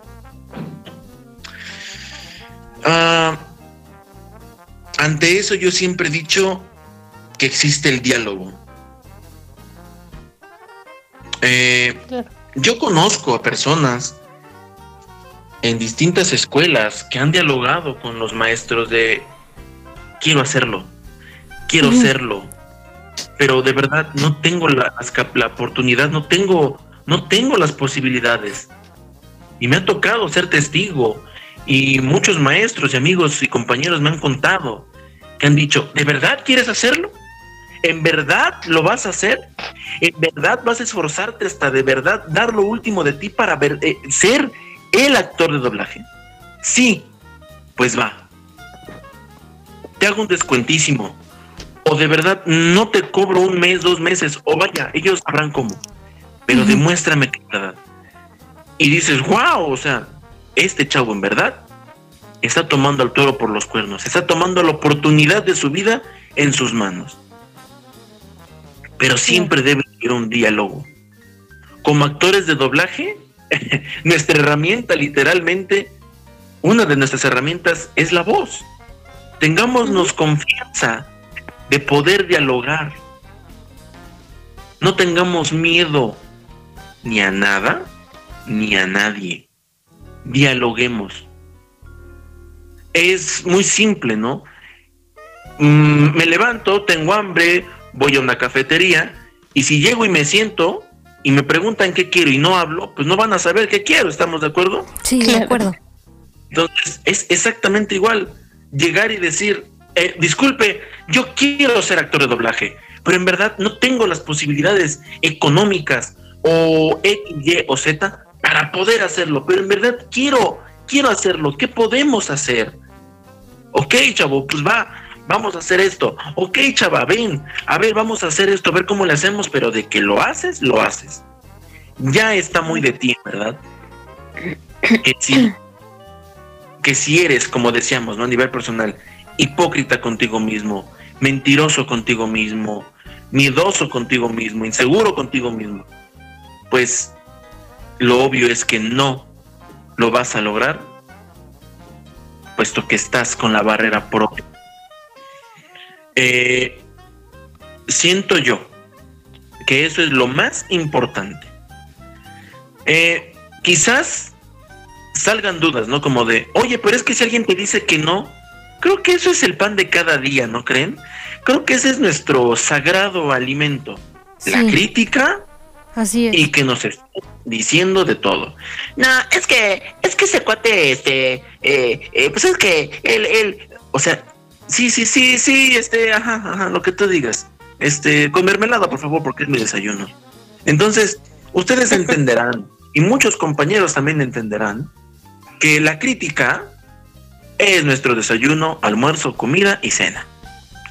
Ah, ante eso yo siempre he dicho que existe el diálogo. Eh, yo conozco a personas en distintas escuelas que han dialogado con los maestros de quiero hacerlo, quiero hacerlo, pero de verdad no tengo la, la oportunidad, no tengo, no tengo las posibilidades. Y me ha tocado ser testigo. Y muchos maestros y amigos y compañeros me han contado que han dicho, ¿de verdad quieres hacerlo? ¿En verdad lo vas a hacer? ¿En verdad vas a esforzarte hasta de verdad dar lo último de ti para ver, eh, ser el actor de doblaje? Sí, pues va. Te hago un descuentísimo. O de verdad no te cobro un mes, dos meses. O vaya, ellos sabrán cómo. Pero demuéstrame que verdad y dices, wow, o sea, este chavo en verdad está tomando al toro por los cuernos, está tomando la oportunidad de su vida en sus manos. Pero siempre debe haber un diálogo. Como actores de doblaje, nuestra herramienta literalmente, una de nuestras herramientas es la voz. Tengámonos confianza de poder dialogar. No tengamos miedo ni a nada ni a nadie. Dialoguemos. Es muy simple, ¿no? Mm, me levanto, tengo hambre, voy a una cafetería y si llego y me siento y me preguntan qué quiero y no hablo, pues no van a saber qué quiero, ¿estamos de acuerdo? Sí, de acuerdo. Entonces, es exactamente igual llegar y decir, eh, disculpe, yo quiero ser actor de doblaje, pero en verdad no tengo las posibilidades económicas o X, Y o Z para poder hacerlo, pero en verdad quiero, quiero hacerlo, ¿qué podemos hacer? Ok, chavo, pues va, vamos a hacer esto. Ok, chava, ven, a ver, vamos a hacer esto, a ver cómo le hacemos, pero de que lo haces, lo haces. Ya está muy de ti, ¿verdad? Que si, que si eres, como decíamos, ¿no? A nivel personal, hipócrita contigo mismo, mentiroso contigo mismo, miedoso contigo mismo, inseguro contigo mismo, pues lo obvio es que no lo vas a lograr, puesto que estás con la barrera propia. Eh, siento yo que eso es lo más importante. Eh, quizás salgan dudas, ¿no? Como de, oye, pero es que si alguien te dice que no, creo que eso es el pan de cada día, ¿no creen? Creo que ese es nuestro sagrado alimento. La crítica Así es. Y que nos está diciendo de todo. No, es que, es que ese cuate, este, eh, eh, pues es que él, él, o sea, sí, sí, sí, sí, este, ajá, ajá, lo que tú digas. Este, con mermelada, por favor, porque es mi desayuno. Entonces, ustedes entenderán, y muchos compañeros también entenderán, que la crítica es nuestro desayuno, almuerzo, comida y cena.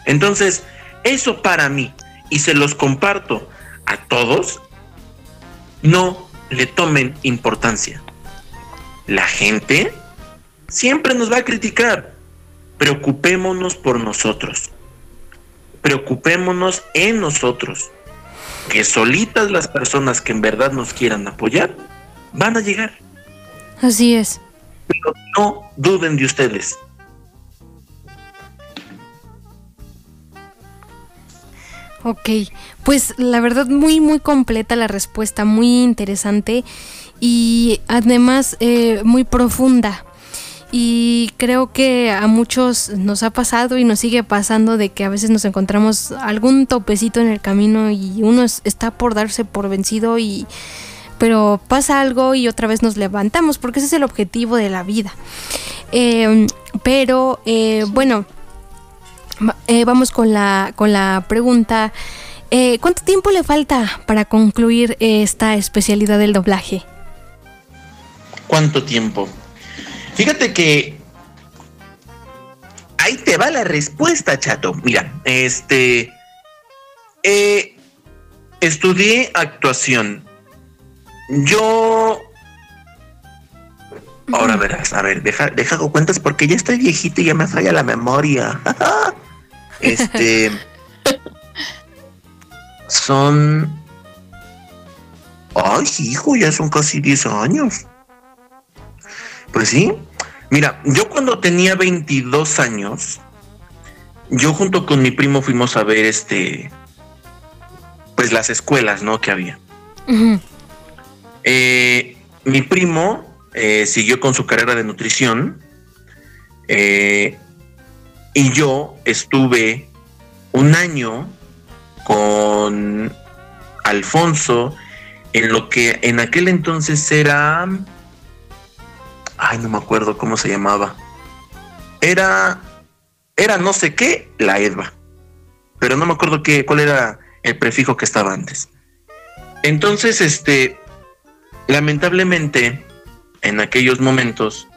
Entonces, eso para mí, y se los comparto a todos, no le tomen importancia. La gente siempre nos va a criticar. Preocupémonos por nosotros. Preocupémonos en nosotros. Que solitas las personas que en verdad nos quieran apoyar van a llegar. Así es. Pero no duden de ustedes. Ok, pues la verdad muy muy completa la respuesta, muy interesante y además eh, muy profunda. Y creo que a muchos nos ha pasado y nos sigue pasando de que a veces nos encontramos algún topecito en el camino y uno está por darse por vencido y pero pasa algo y otra vez nos levantamos porque ese es el objetivo de la vida. Em, pero eh, bueno, eh, vamos con la, con la pregunta. Eh, ¿Cuánto tiempo le falta para concluir esta especialidad del doblaje? ¿Cuánto tiempo? Fíjate que ahí te va la respuesta, chato. Mira, este eh, estudié actuación. Yo Ahora verás, a ver, deja, deja cuentas porque ya estoy viejito y ya me falla la memoria. este. son. Ay, hijo, ya son casi 10 años. Pues sí. Mira, yo cuando tenía 22 años, yo junto con mi primo fuimos a ver este. Pues las escuelas, ¿no? Que había. Eh, mi primo eh, siguió con su carrera de nutrición eh, y yo estuve un año con Alfonso en lo que en aquel entonces era... Ay, no me acuerdo cómo se llamaba. Era... Era no sé qué, la Edva. Pero no me acuerdo qué, cuál era el prefijo que estaba antes. Entonces, este, lamentablemente, en aquellos momentos,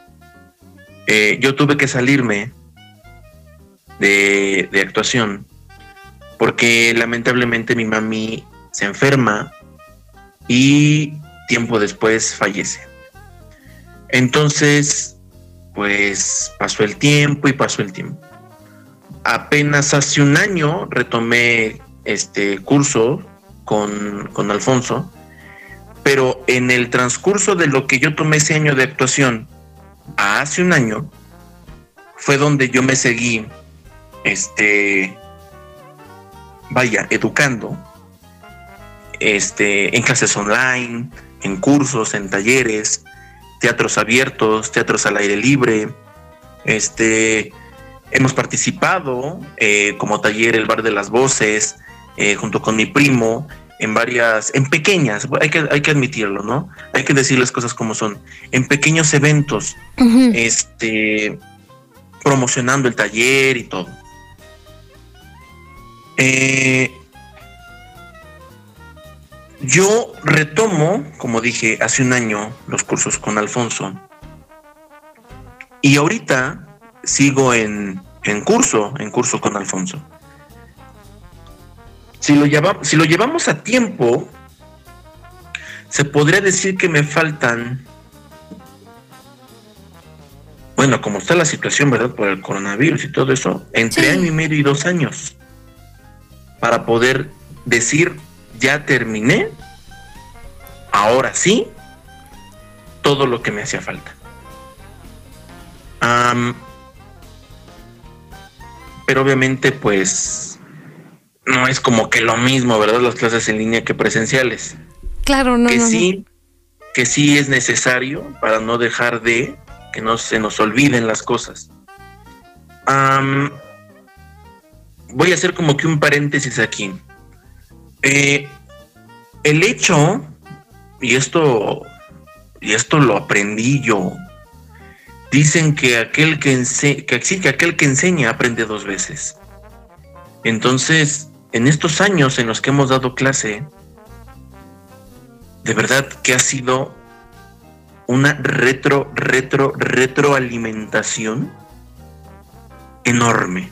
eh, yo tuve que salirme de, de actuación porque lamentablemente mi mami se enferma y tiempo después fallece. Entonces, pues pasó el tiempo y pasó el tiempo. Apenas hace un año retomé este curso con, con Alfonso, pero en el transcurso de lo que yo tomé ese año de actuación, hace un año, fue donde yo me seguí, este, vaya, educando este, en clases online, en cursos, en talleres, teatros abiertos, teatros al aire libre. Este, hemos participado eh, como taller El Bar de las Voces, eh, junto con mi primo, en varias, en pequeñas, hay que, hay que admitirlo, ¿no? Hay que decir las cosas como son, en pequeños eventos, este, promocionando el taller y todo. Eh, yo retomo, como dije, hace un año los cursos con Alfonso. Y ahorita sigo en, curso, en curso con Alfonso. Si lo, si lo llevamos a tiempo, se podría decir que me faltan, bueno, como está la situación, ¿verdad? Por el coronavirus y todo eso, entre año y medio y dos años, para poder decir ya terminé, ahora sí, todo lo que me hacía falta. pero obviamente pues no es como que lo mismo, ¿verdad? Las clases en línea que presenciales. Claro, no. Que sí, que sí es necesario para no dejar de que no se nos olviden las cosas. voy a hacer como que un paréntesis aquí. Eh, el hecho, y esto, y esto lo aprendí yo, dicen que aquel que, que, que aquel que enseña aprende dos veces. Entonces, en estos años en los que hemos dado clase, de verdad que ha sido una retro, retro, retroalimentación enorme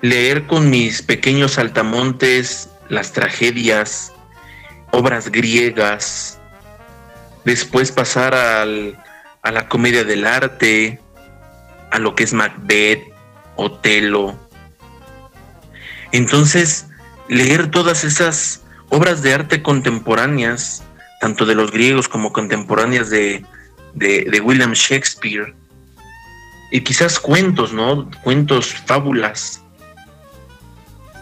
leer con mis pequeños saltamontes las tragedias, obras griegas, después pasar al, a la comedia del arte, a lo que es Macbeth, Otelo. Entonces, leer todas esas obras de arte contemporáneas, tanto de los griegos como contemporáneas de, de, William Shakespeare, y quizás cuentos, ¿no? Cuentos, fábulas,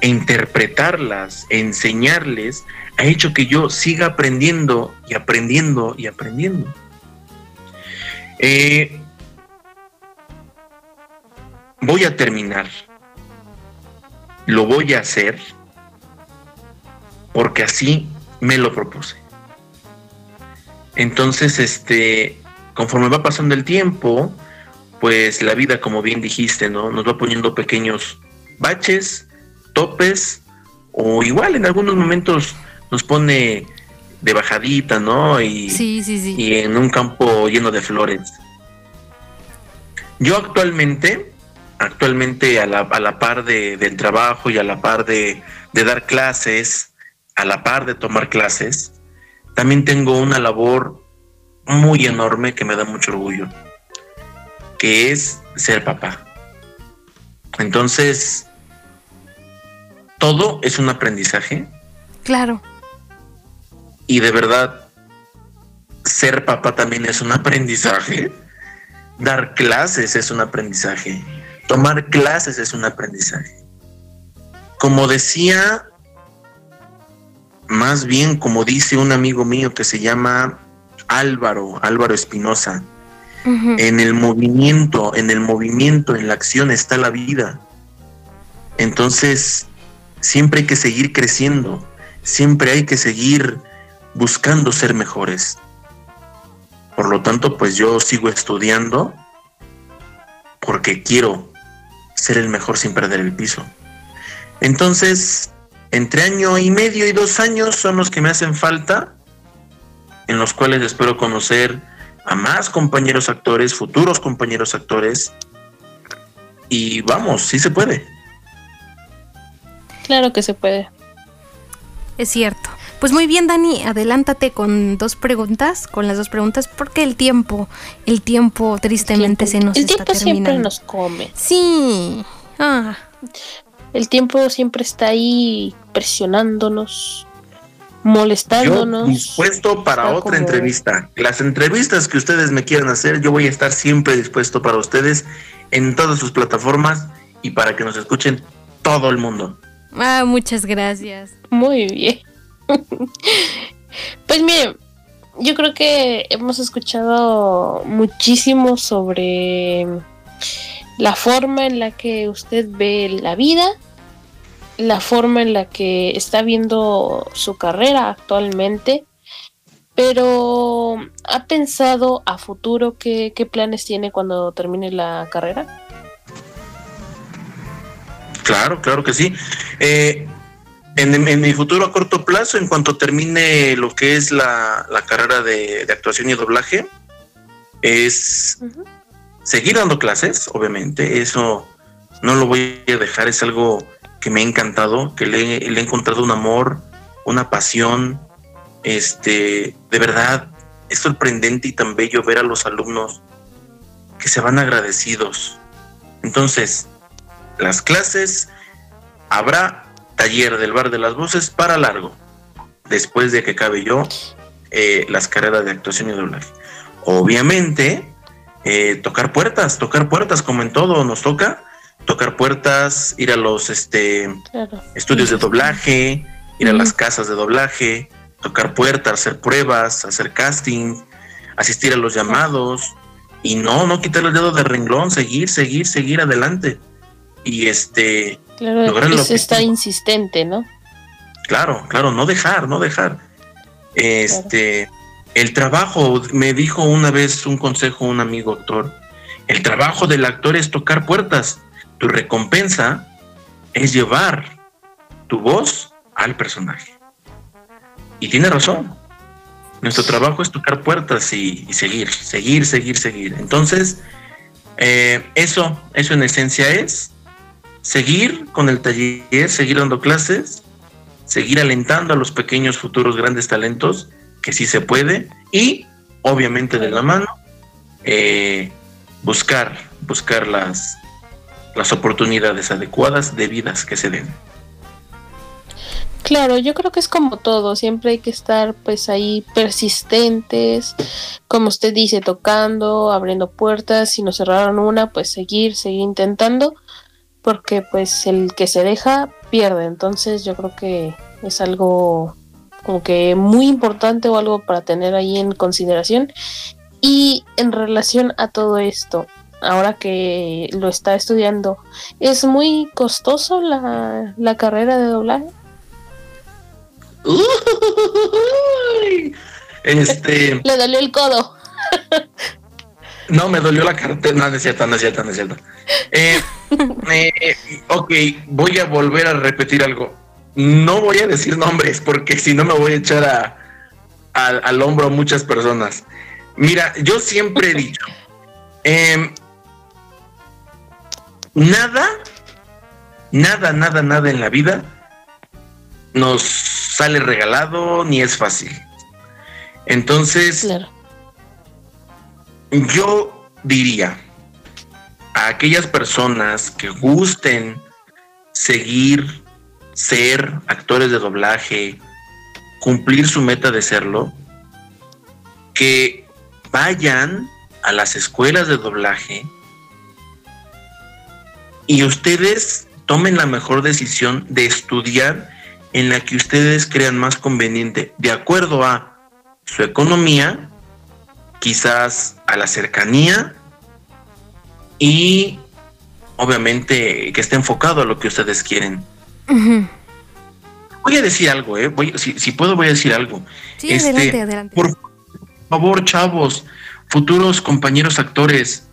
e interpretarlas, enseñarles, ha hecho que yo siga aprendiendo y aprendiendo y aprendiendo. Eh, voy a terminar. Lo voy a hacer porque así me lo propuse. Entonces, este, conforme va pasando el tiempo, pues la vida, como bien dijiste, ¿no? Nos va poniendo pequeños baches, topes o igual en algunos momentos nos pone de bajadita, ¿no? Y, sí, sí, sí. y en un campo lleno de flores. Yo actualmente, actualmente a la, a la par de, del trabajo y a la par de, de dar clases, a la par de tomar clases, también tengo una labor muy enorme que me da mucho orgullo, que es ser papá. Entonces, todo es un aprendizaje. Claro. Y de verdad, ser papá también es un aprendizaje. Dar clases es un aprendizaje. Tomar clases es un aprendizaje. Como decía, más bien como dice un amigo mío que se llama Álvaro, Álvaro Espinosa, en el movimiento, en el movimiento, en la acción está la vida. Entonces, siempre hay que seguir creciendo, siempre hay que seguir buscando ser mejores. Por lo tanto, pues yo sigo estudiando porque quiero ser el mejor sin perder el piso. Entonces, entre año y medio y dos años son los que me hacen falta, en los cuales espero conocer a más compañeros actores, futuros compañeros actores. Y vamos, sí se puede. Claro que se puede. Es cierto. Pues muy bien, Dani, adelántate con dos preguntas, con las dos preguntas, porque el tiempo, el tiempo tristemente se nos el está tiempo siempre nos come. Sí. Ah, El tiempo siempre está ahí presionándonos, Yo molestándonos. dispuesto para otra como- entrevista. Las entrevistas que ustedes me quieran hacer, yo voy a estar siempre dispuesto para ustedes en todas sus plataformas y para que nos escuchen todo el mundo. ah, muchas gracias. Muy bien. Pues miren, yo creo que hemos escuchado muchísimo sobre la forma en la que usted ve la vida, la forma en la que está viendo su carrera actualmente, pero ¿ha pensado a futuro qué, qué planes tiene cuando termine la carrera? Claro, claro que sí. Eh, en, en mi futuro a corto plazo, en cuanto termine lo que es la, la carrera de, de actuación y doblaje, es Ujú. seguir dando clases, obviamente. Eso no lo voy a dejar, es algo que me ha encantado, que le, le he encontrado un amor, una pasión. Este, de verdad, es sorprendente y tan bello ver a los alumnos que se van agradecidos. Entonces, las clases, habrá taller del bar de las voces para largo, después de que acabe yo eh, las carreras de actuación y doblaje. Obviamente, eh, tocar puertas, tocar puertas como en todo nos toca, tocar puertas, ir a los este, Claro. estudios de doblaje, ir a las casas de doblaje, tocar puertas, hacer pruebas, hacer casting, asistir a los llamados y no, no quitar el dedo de renglón, seguir, seguir, seguir adelante. Y este, Claro, es estar insistente, ¿no? claro, claro, no dejar, no dejar. Este, el trabajo, me dijo una vez un consejo un amigo actor, el trabajo del actor es tocar puertas. Tu recompensa es llevar tu voz al personaje. Y tiene razón. Nuestro trabajo es tocar puertas y, y seguir, seguir, seguir, seguir. Entonces, eh, eso, eso en esencia es seguir con el taller, seguir dando clases, seguir alentando a los pequeños futuros grandes talentos, que sí se puede, y obviamente de la mano, eh, buscar, buscar las, las oportunidades adecuadas debidas que se den. Claro, yo creo que es como todo, siempre hay que estar pues ahí persistentes, como usted dice, tocando, abriendo puertas, si nos cerraron una, pues seguir, seguir intentando, porque pues el que se deja pierde, entonces yo creo que es algo como que muy importante o algo para tener ahí en consideración. Y en relación a todo esto, ahora que lo está estudiando, ¿es muy costoso la, la carrera de doblaje? Uy, Este, Le dolió el codo. no, me dolió la cartera. No, no es cierto, no es cierto, no es cierto. Eh, eh, ok, voy a volver a repetir algo. No voy a decir nombres porque si no me voy a echar a, al- al hombro a muchas personas. Mira, yo siempre he dicho, em, nada, nada, nada, nada en la vida nos sale regalado ni es fácil. Entonces, Claro. yo diría a aquellas personas que gusten seguir ser actores de doblaje, cumplir su meta de serlo, que vayan a las escuelas de doblaje y ustedes tomen la mejor decisión de estudiar en la que ustedes crean más conveniente, de acuerdo a su economía, quizás a la cercanía y obviamente que esté enfocado a lo que ustedes quieren. Voy a decir algo, ¿eh? Voy, si, si puedo, voy a decir algo. Sí, adelante, adelante. Por favor, chavos, futuros compañeros actores,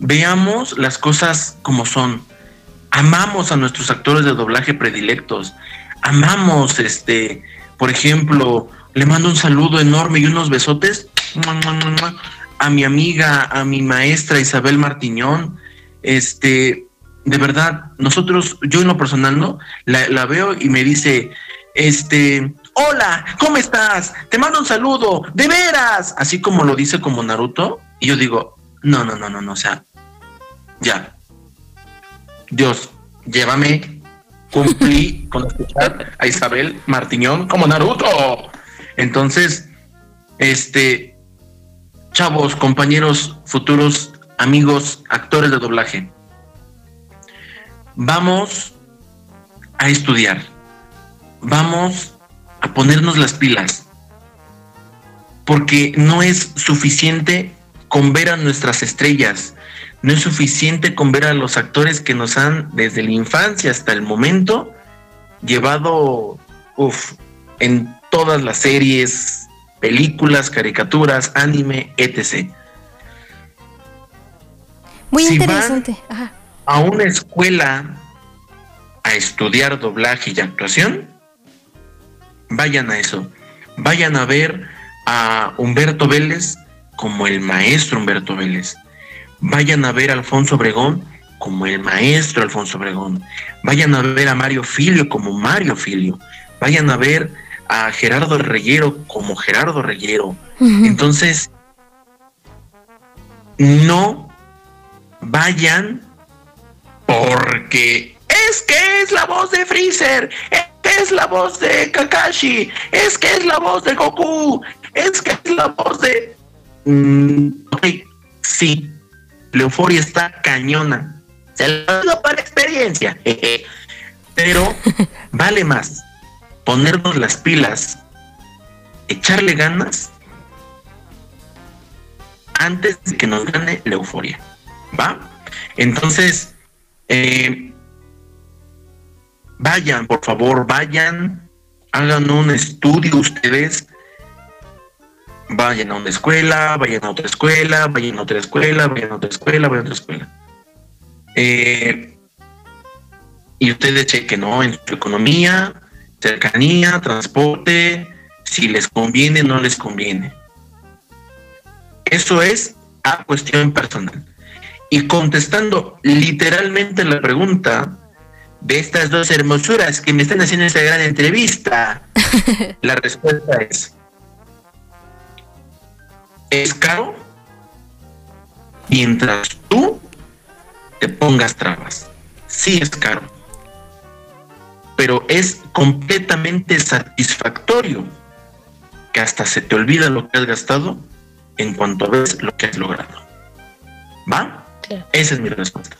veamos las cosas como son. Amamos a nuestros actores de doblaje predilectos. Amamos, este, por ejemplo, le mando un saludo enorme y unos besotes a mi amiga, a mi maestra Isabel Martiñón. Este, de verdad, nosotros, yo en lo personal, ¿no? La, la veo y me dice, este, hola, ¿cómo estás? Te mando un saludo, de veras, así como lo dice como Naruto. Y yo digo, no, no, no, no, no, o sea, ya. Dios, llévame. Cumplí con escuchar a Isabel Martiñón como Naruto. Entonces, este, chavos, compañeros, futuros amigos, actores de doblaje, vamos a estudiar. Vamos a ponernos las pilas. Porque no es suficiente con ver a nuestras estrellas. No es suficiente con ver a los actores que nos han, desde la infancia hasta el momento, llevado en todas las series, películas, caricaturas, anime, etc. Muy Si interesante. Ajá. A una escuela a estudiar doblaje y actuación, vayan a eso. Vayan a ver a Humberto Vélez como el maestro Humberto Vélez. Vayan a ver a Alfonso Obregón como el maestro Alfonso Obregón. Vayan a ver a Mario Filio como Mario Filio. Vayan a ver a Gerardo Reyero como Gerardo Reyero. Entonces, no vayan porque es que es la voz de Freezer, es que es la voz de Kakashi, es que es la voz de Goku, es que es la voz de... Mm, ok, sí, la euforia está cañona. Se lo digo por experiencia. Pero vale más ponernos las pilas, echarle ganas antes de que nos gane la euforia. ¿Va? Entonces, eh, vayan, por favor, vayan, hagan un estudio ustedes, vayan a una escuela, vayan a otra escuela, vayan a otra escuela, vayan a otra escuela, vayan a otra escuela. Eh, y ustedes chequen, ¿no? En su economía, cercanía, transporte, si les conviene, no les conviene. Eso es a cuestión personal. Y contestando literalmente la pregunta de estas dos hermosuras que me están haciendo esta gran entrevista, la respuesta es, es caro mientras tú te pongas trabas. Sí es caro, pero es completamente satisfactorio que hasta se te olvida lo que has gastado en cuanto ves lo que has logrado. ¿Va? Esa es mi respuesta.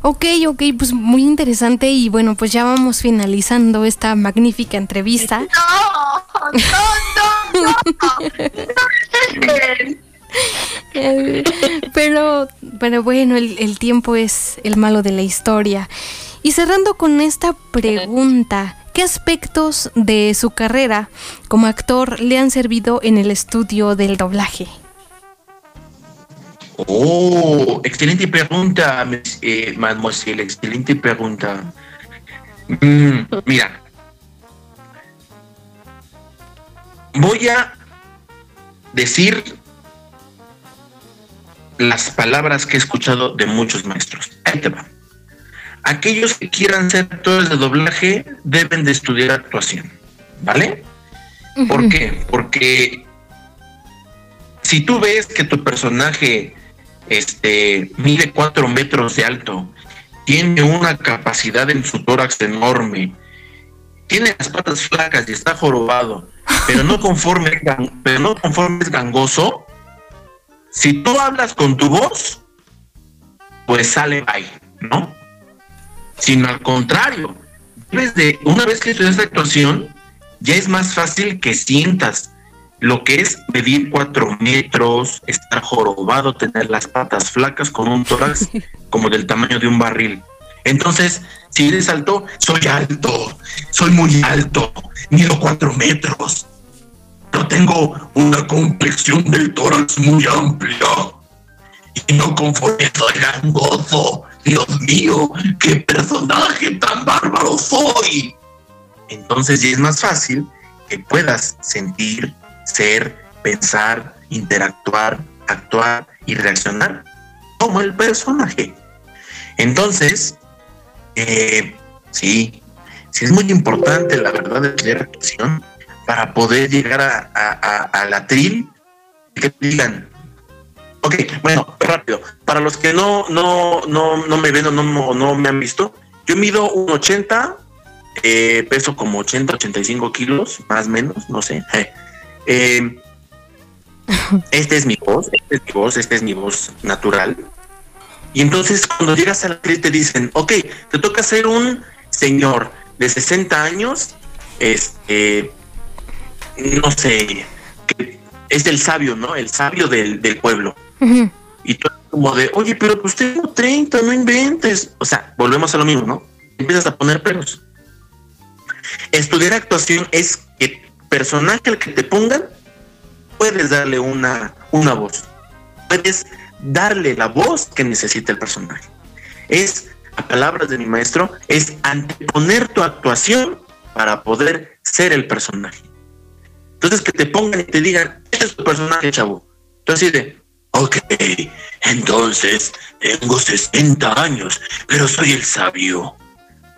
Ok, ok, pues muy interesante y bueno, pues ya vamos finalizando esta magnífica entrevista. Eh, pero, pero bueno, el, el tiempo es el malo de la historia. Y cerrando con esta pregunta, ¿qué aspectos de su carrera como actor le han servido en el estudio del doblaje? Oh, excelente pregunta, eh, mademoiselle, excelente pregunta. Mm, mira, voy a decir las palabras que he escuchado de muchos maestros. Ahí te va. Aquellos que quieran ser actores de doblaje deben de estudiar actuación, ¿vale? ¿Por qué? Porque si tú ves que tu personaje este, mide cuatro metros de alto, tiene una capacidad en su tórax enorme, tiene las patas flacas y está jorobado, pero no conforme, pero no conforme es gangoso, si tú hablas con tu voz, pues sale bye, ¿no? Sino al contrario, debes de, una vez que estudias actuación, ya es más fácil que sientas lo que es medir cuatro metros, estar jorobado, tener las patas flacas con un tórax como del tamaño de un barril. Entonces, si eres alto, soy alto, soy muy alto, mido cuatro metros. Pero tengo una complexión del tórax muy amplia. Y no conforme soy gozo. Dios mío, qué personaje tan bárbaro soy. Entonces ya es más fácil que puedas sentir, ser, pensar, interactuar, actuar y reaccionar como el personaje. Entonces, eh, sí, sí es muy importante la verdad de la actuación para poder llegar a, a, a, la tril que digan, ok, bueno, rápido, para los que no, no, no, no me ven o no, no me han visto, yo mido un 80, eh, peso como 80, 85 kilos, más o menos, no sé. Eh, esta es mi voz, esta es mi voz, esta es mi voz natural. Y entonces cuando llegas a la actriz te dicen, ok, te toca ser un señor de 60 años, este, no sé, es del sabio, ¿no? El sabio del, pueblo. Y tú como de, oye, pero pues tengo 30, no inventes. O sea, volvemos a lo mismo, ¿no? Empiezas a poner pelos. Estudiar actuación es que personaje al que te pongan, puedes darle una, una voz. Puedes darle la voz que necesita el personaje. Es, a palabras de mi maestro, es anteponer tu actuación para poder ser el personaje. Entonces que te pongan y te digan, este es tu personaje, chavo. Entonces de, ok, entonces tengo 60 años, pero soy el sabio.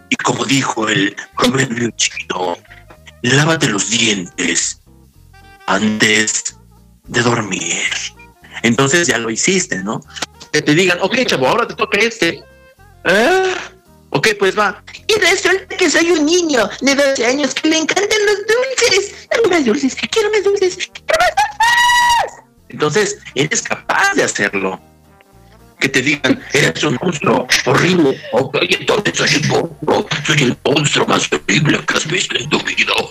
Y como dijo el proverbio chino, lávate los dientes antes de dormir. Entonces ya lo hiciste, ¿no? Que te digan, ok, chavo, ahora te toca este. Ah, ok, pues va. Y resulta que soy un niño de 12 años que le encantan los dulces. Quiero más dulces, quiero más dulces, quiero más dulces. Entonces, eres capaz de hacerlo. Que te digan, eres un monstruo horrible. Ok, entonces soy monstruo, soy el monstruo más horrible que has visto en tu vida.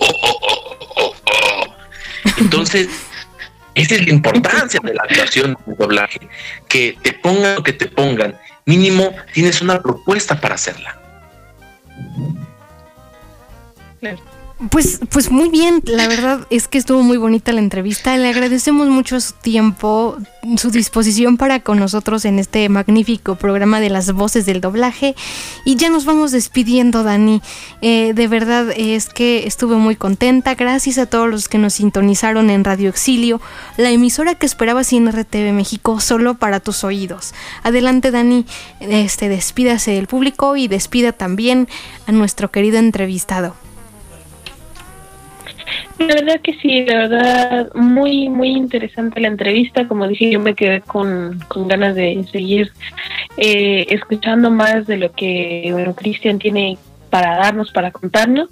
Entonces, esa es la importancia de la actuación de doblaje. Que te pongan lo que te pongan. Mínimo tienes una propuesta para hacerla. Claro. Pues, pues muy bien, la verdad es que estuvo muy bonita la entrevista. Le agradecemos mucho su tiempo, su disposición para con nosotros en este magnífico programa de las voces del doblaje. Y ya nos vamos despidiendo, Dani. Eh, de verdad es que estuve muy contenta. Gracias a todos los que nos sintonizaron en Radio Exilio, la emisora que esperaba sin RTV México solo para tus oídos. Adelante, Dani, este, despídase del público y despida también a nuestro querido entrevistado. La verdad que sí, la verdad, muy, muy interesante la entrevista. Como dije, yo me quedé con, ganas de seguir eh, escuchando más de lo que, bueno, Cristian tiene para darnos, para contarnos.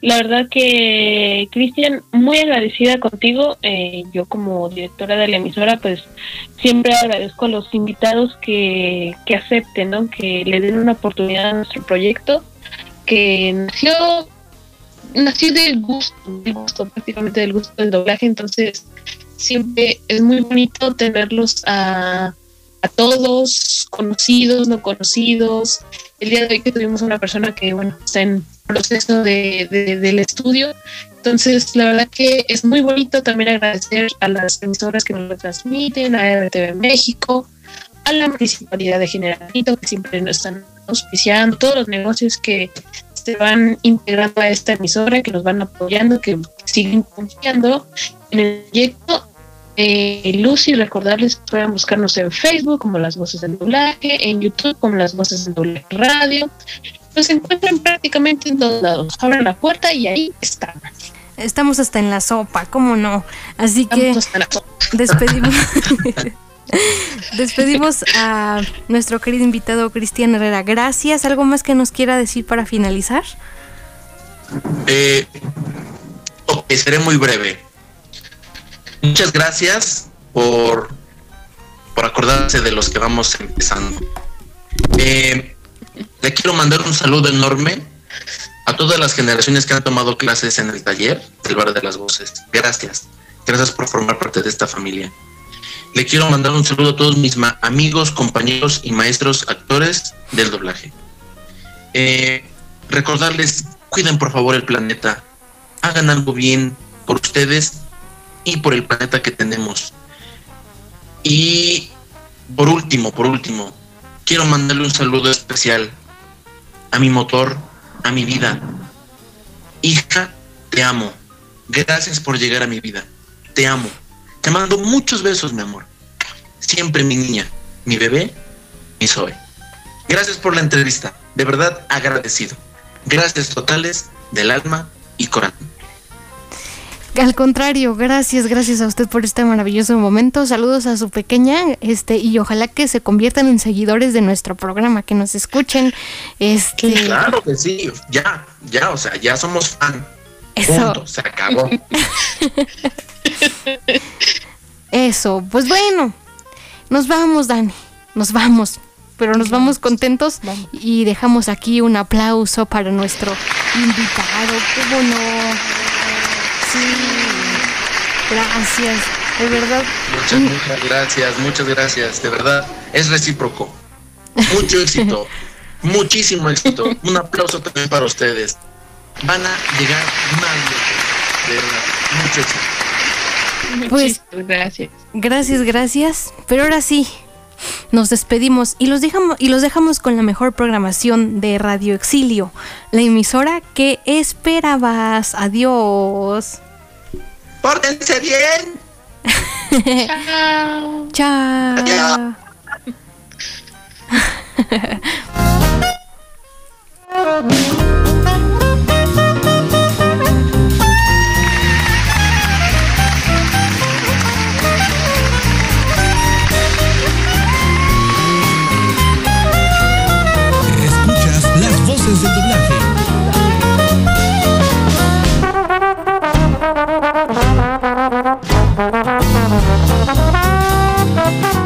La verdad que, Cristian, muy agradecida contigo. Eh, yo como directora de la emisora, pues siempre agradezco a los invitados que, que acepten, ¿no? que le den una oportunidad a nuestro proyecto, que nació nació del gusto, del gusto, prácticamente del gusto del doblaje, entonces siempre es muy bonito tenerlos a, a todos, conocidos, no conocidos. El día de hoy que tuvimos una persona que, bueno, está en proceso de, del estudio, entonces la verdad que es muy bonito también agradecer a las emisoras que nos lo transmiten, a RTV México, a la Municipalidad de Generalito, que siempre nos están auspiciando, todos los negocios que se van integrando a esta emisora, que nos van apoyando, que siguen confiando en el proyecto. Eh, Lucy, recordarles que puedan buscarnos en Facebook como Las Voces del Doblaje, en YouTube como Las Voces del Doblaje Radio. Nos encuentran prácticamente en todos lados. Abran la puerta y ahí están. Estamos hasta en la sopa, ¿cómo no? Así que despedimos. Despedimos a nuestro querido invitado Cristian Herrera. Gracias. ¿Algo más que nos quiera decir para finalizar? Eh, seré muy breve. Muchas gracias por, por acordarse de los que vamos empezando. Eh, le quiero mandar un saludo enorme a todas las generaciones que han tomado clases en el taller del Bar de las Voces. Gracias. Gracias por formar parte de esta familia. Le quiero mandar un saludo a todos mis amigos, compañeros y maestros actores del doblaje. Eh, recordarles, cuiden por favor el planeta, hagan algo bien por ustedes y por el planeta que tenemos. Y por último, por último, quiero mandarle un saludo especial a mi motor, a mi vida. Hija, te amo. Gracias por llegar a mi vida. Te amo. Te mando muchos besos, mi amor. Siempre mi niña, mi bebé, mi Zoe. Gracias por la entrevista. De verdad agradecido. Gracias totales del alma y corazón. Al contrario, gracias, gracias a usted por este maravilloso momento. Saludos a su pequeña, este, y ojalá que se conviertan en seguidores de nuestro programa, que nos escuchen. Este. Claro que sí, ya, ya, o sea, ya somos fan. Eso. se acabó. Eso, pues bueno, nos vamos, Dani, nos vamos, pero nos vamos contentos y dejamos aquí un aplauso para nuestro invitado. ¿Cómo no? Sí, gracias, de verdad. Muchas, muchas gracias, muchas gracias, de verdad, es recíproco. Mucho éxito, muchísimo éxito. Un aplauso también para ustedes. Van a llegar más lejos, de verdad, mucho éxito. Pues, gracias. Gracias, gracias. Pero ahora sí, nos despedimos y los dejamos y los dejamos con la mejor programación de Radio Exilio, la emisora que esperabas. Adiós. Pórtense bien. Chao. Chao. Adiós. Mm-hmm.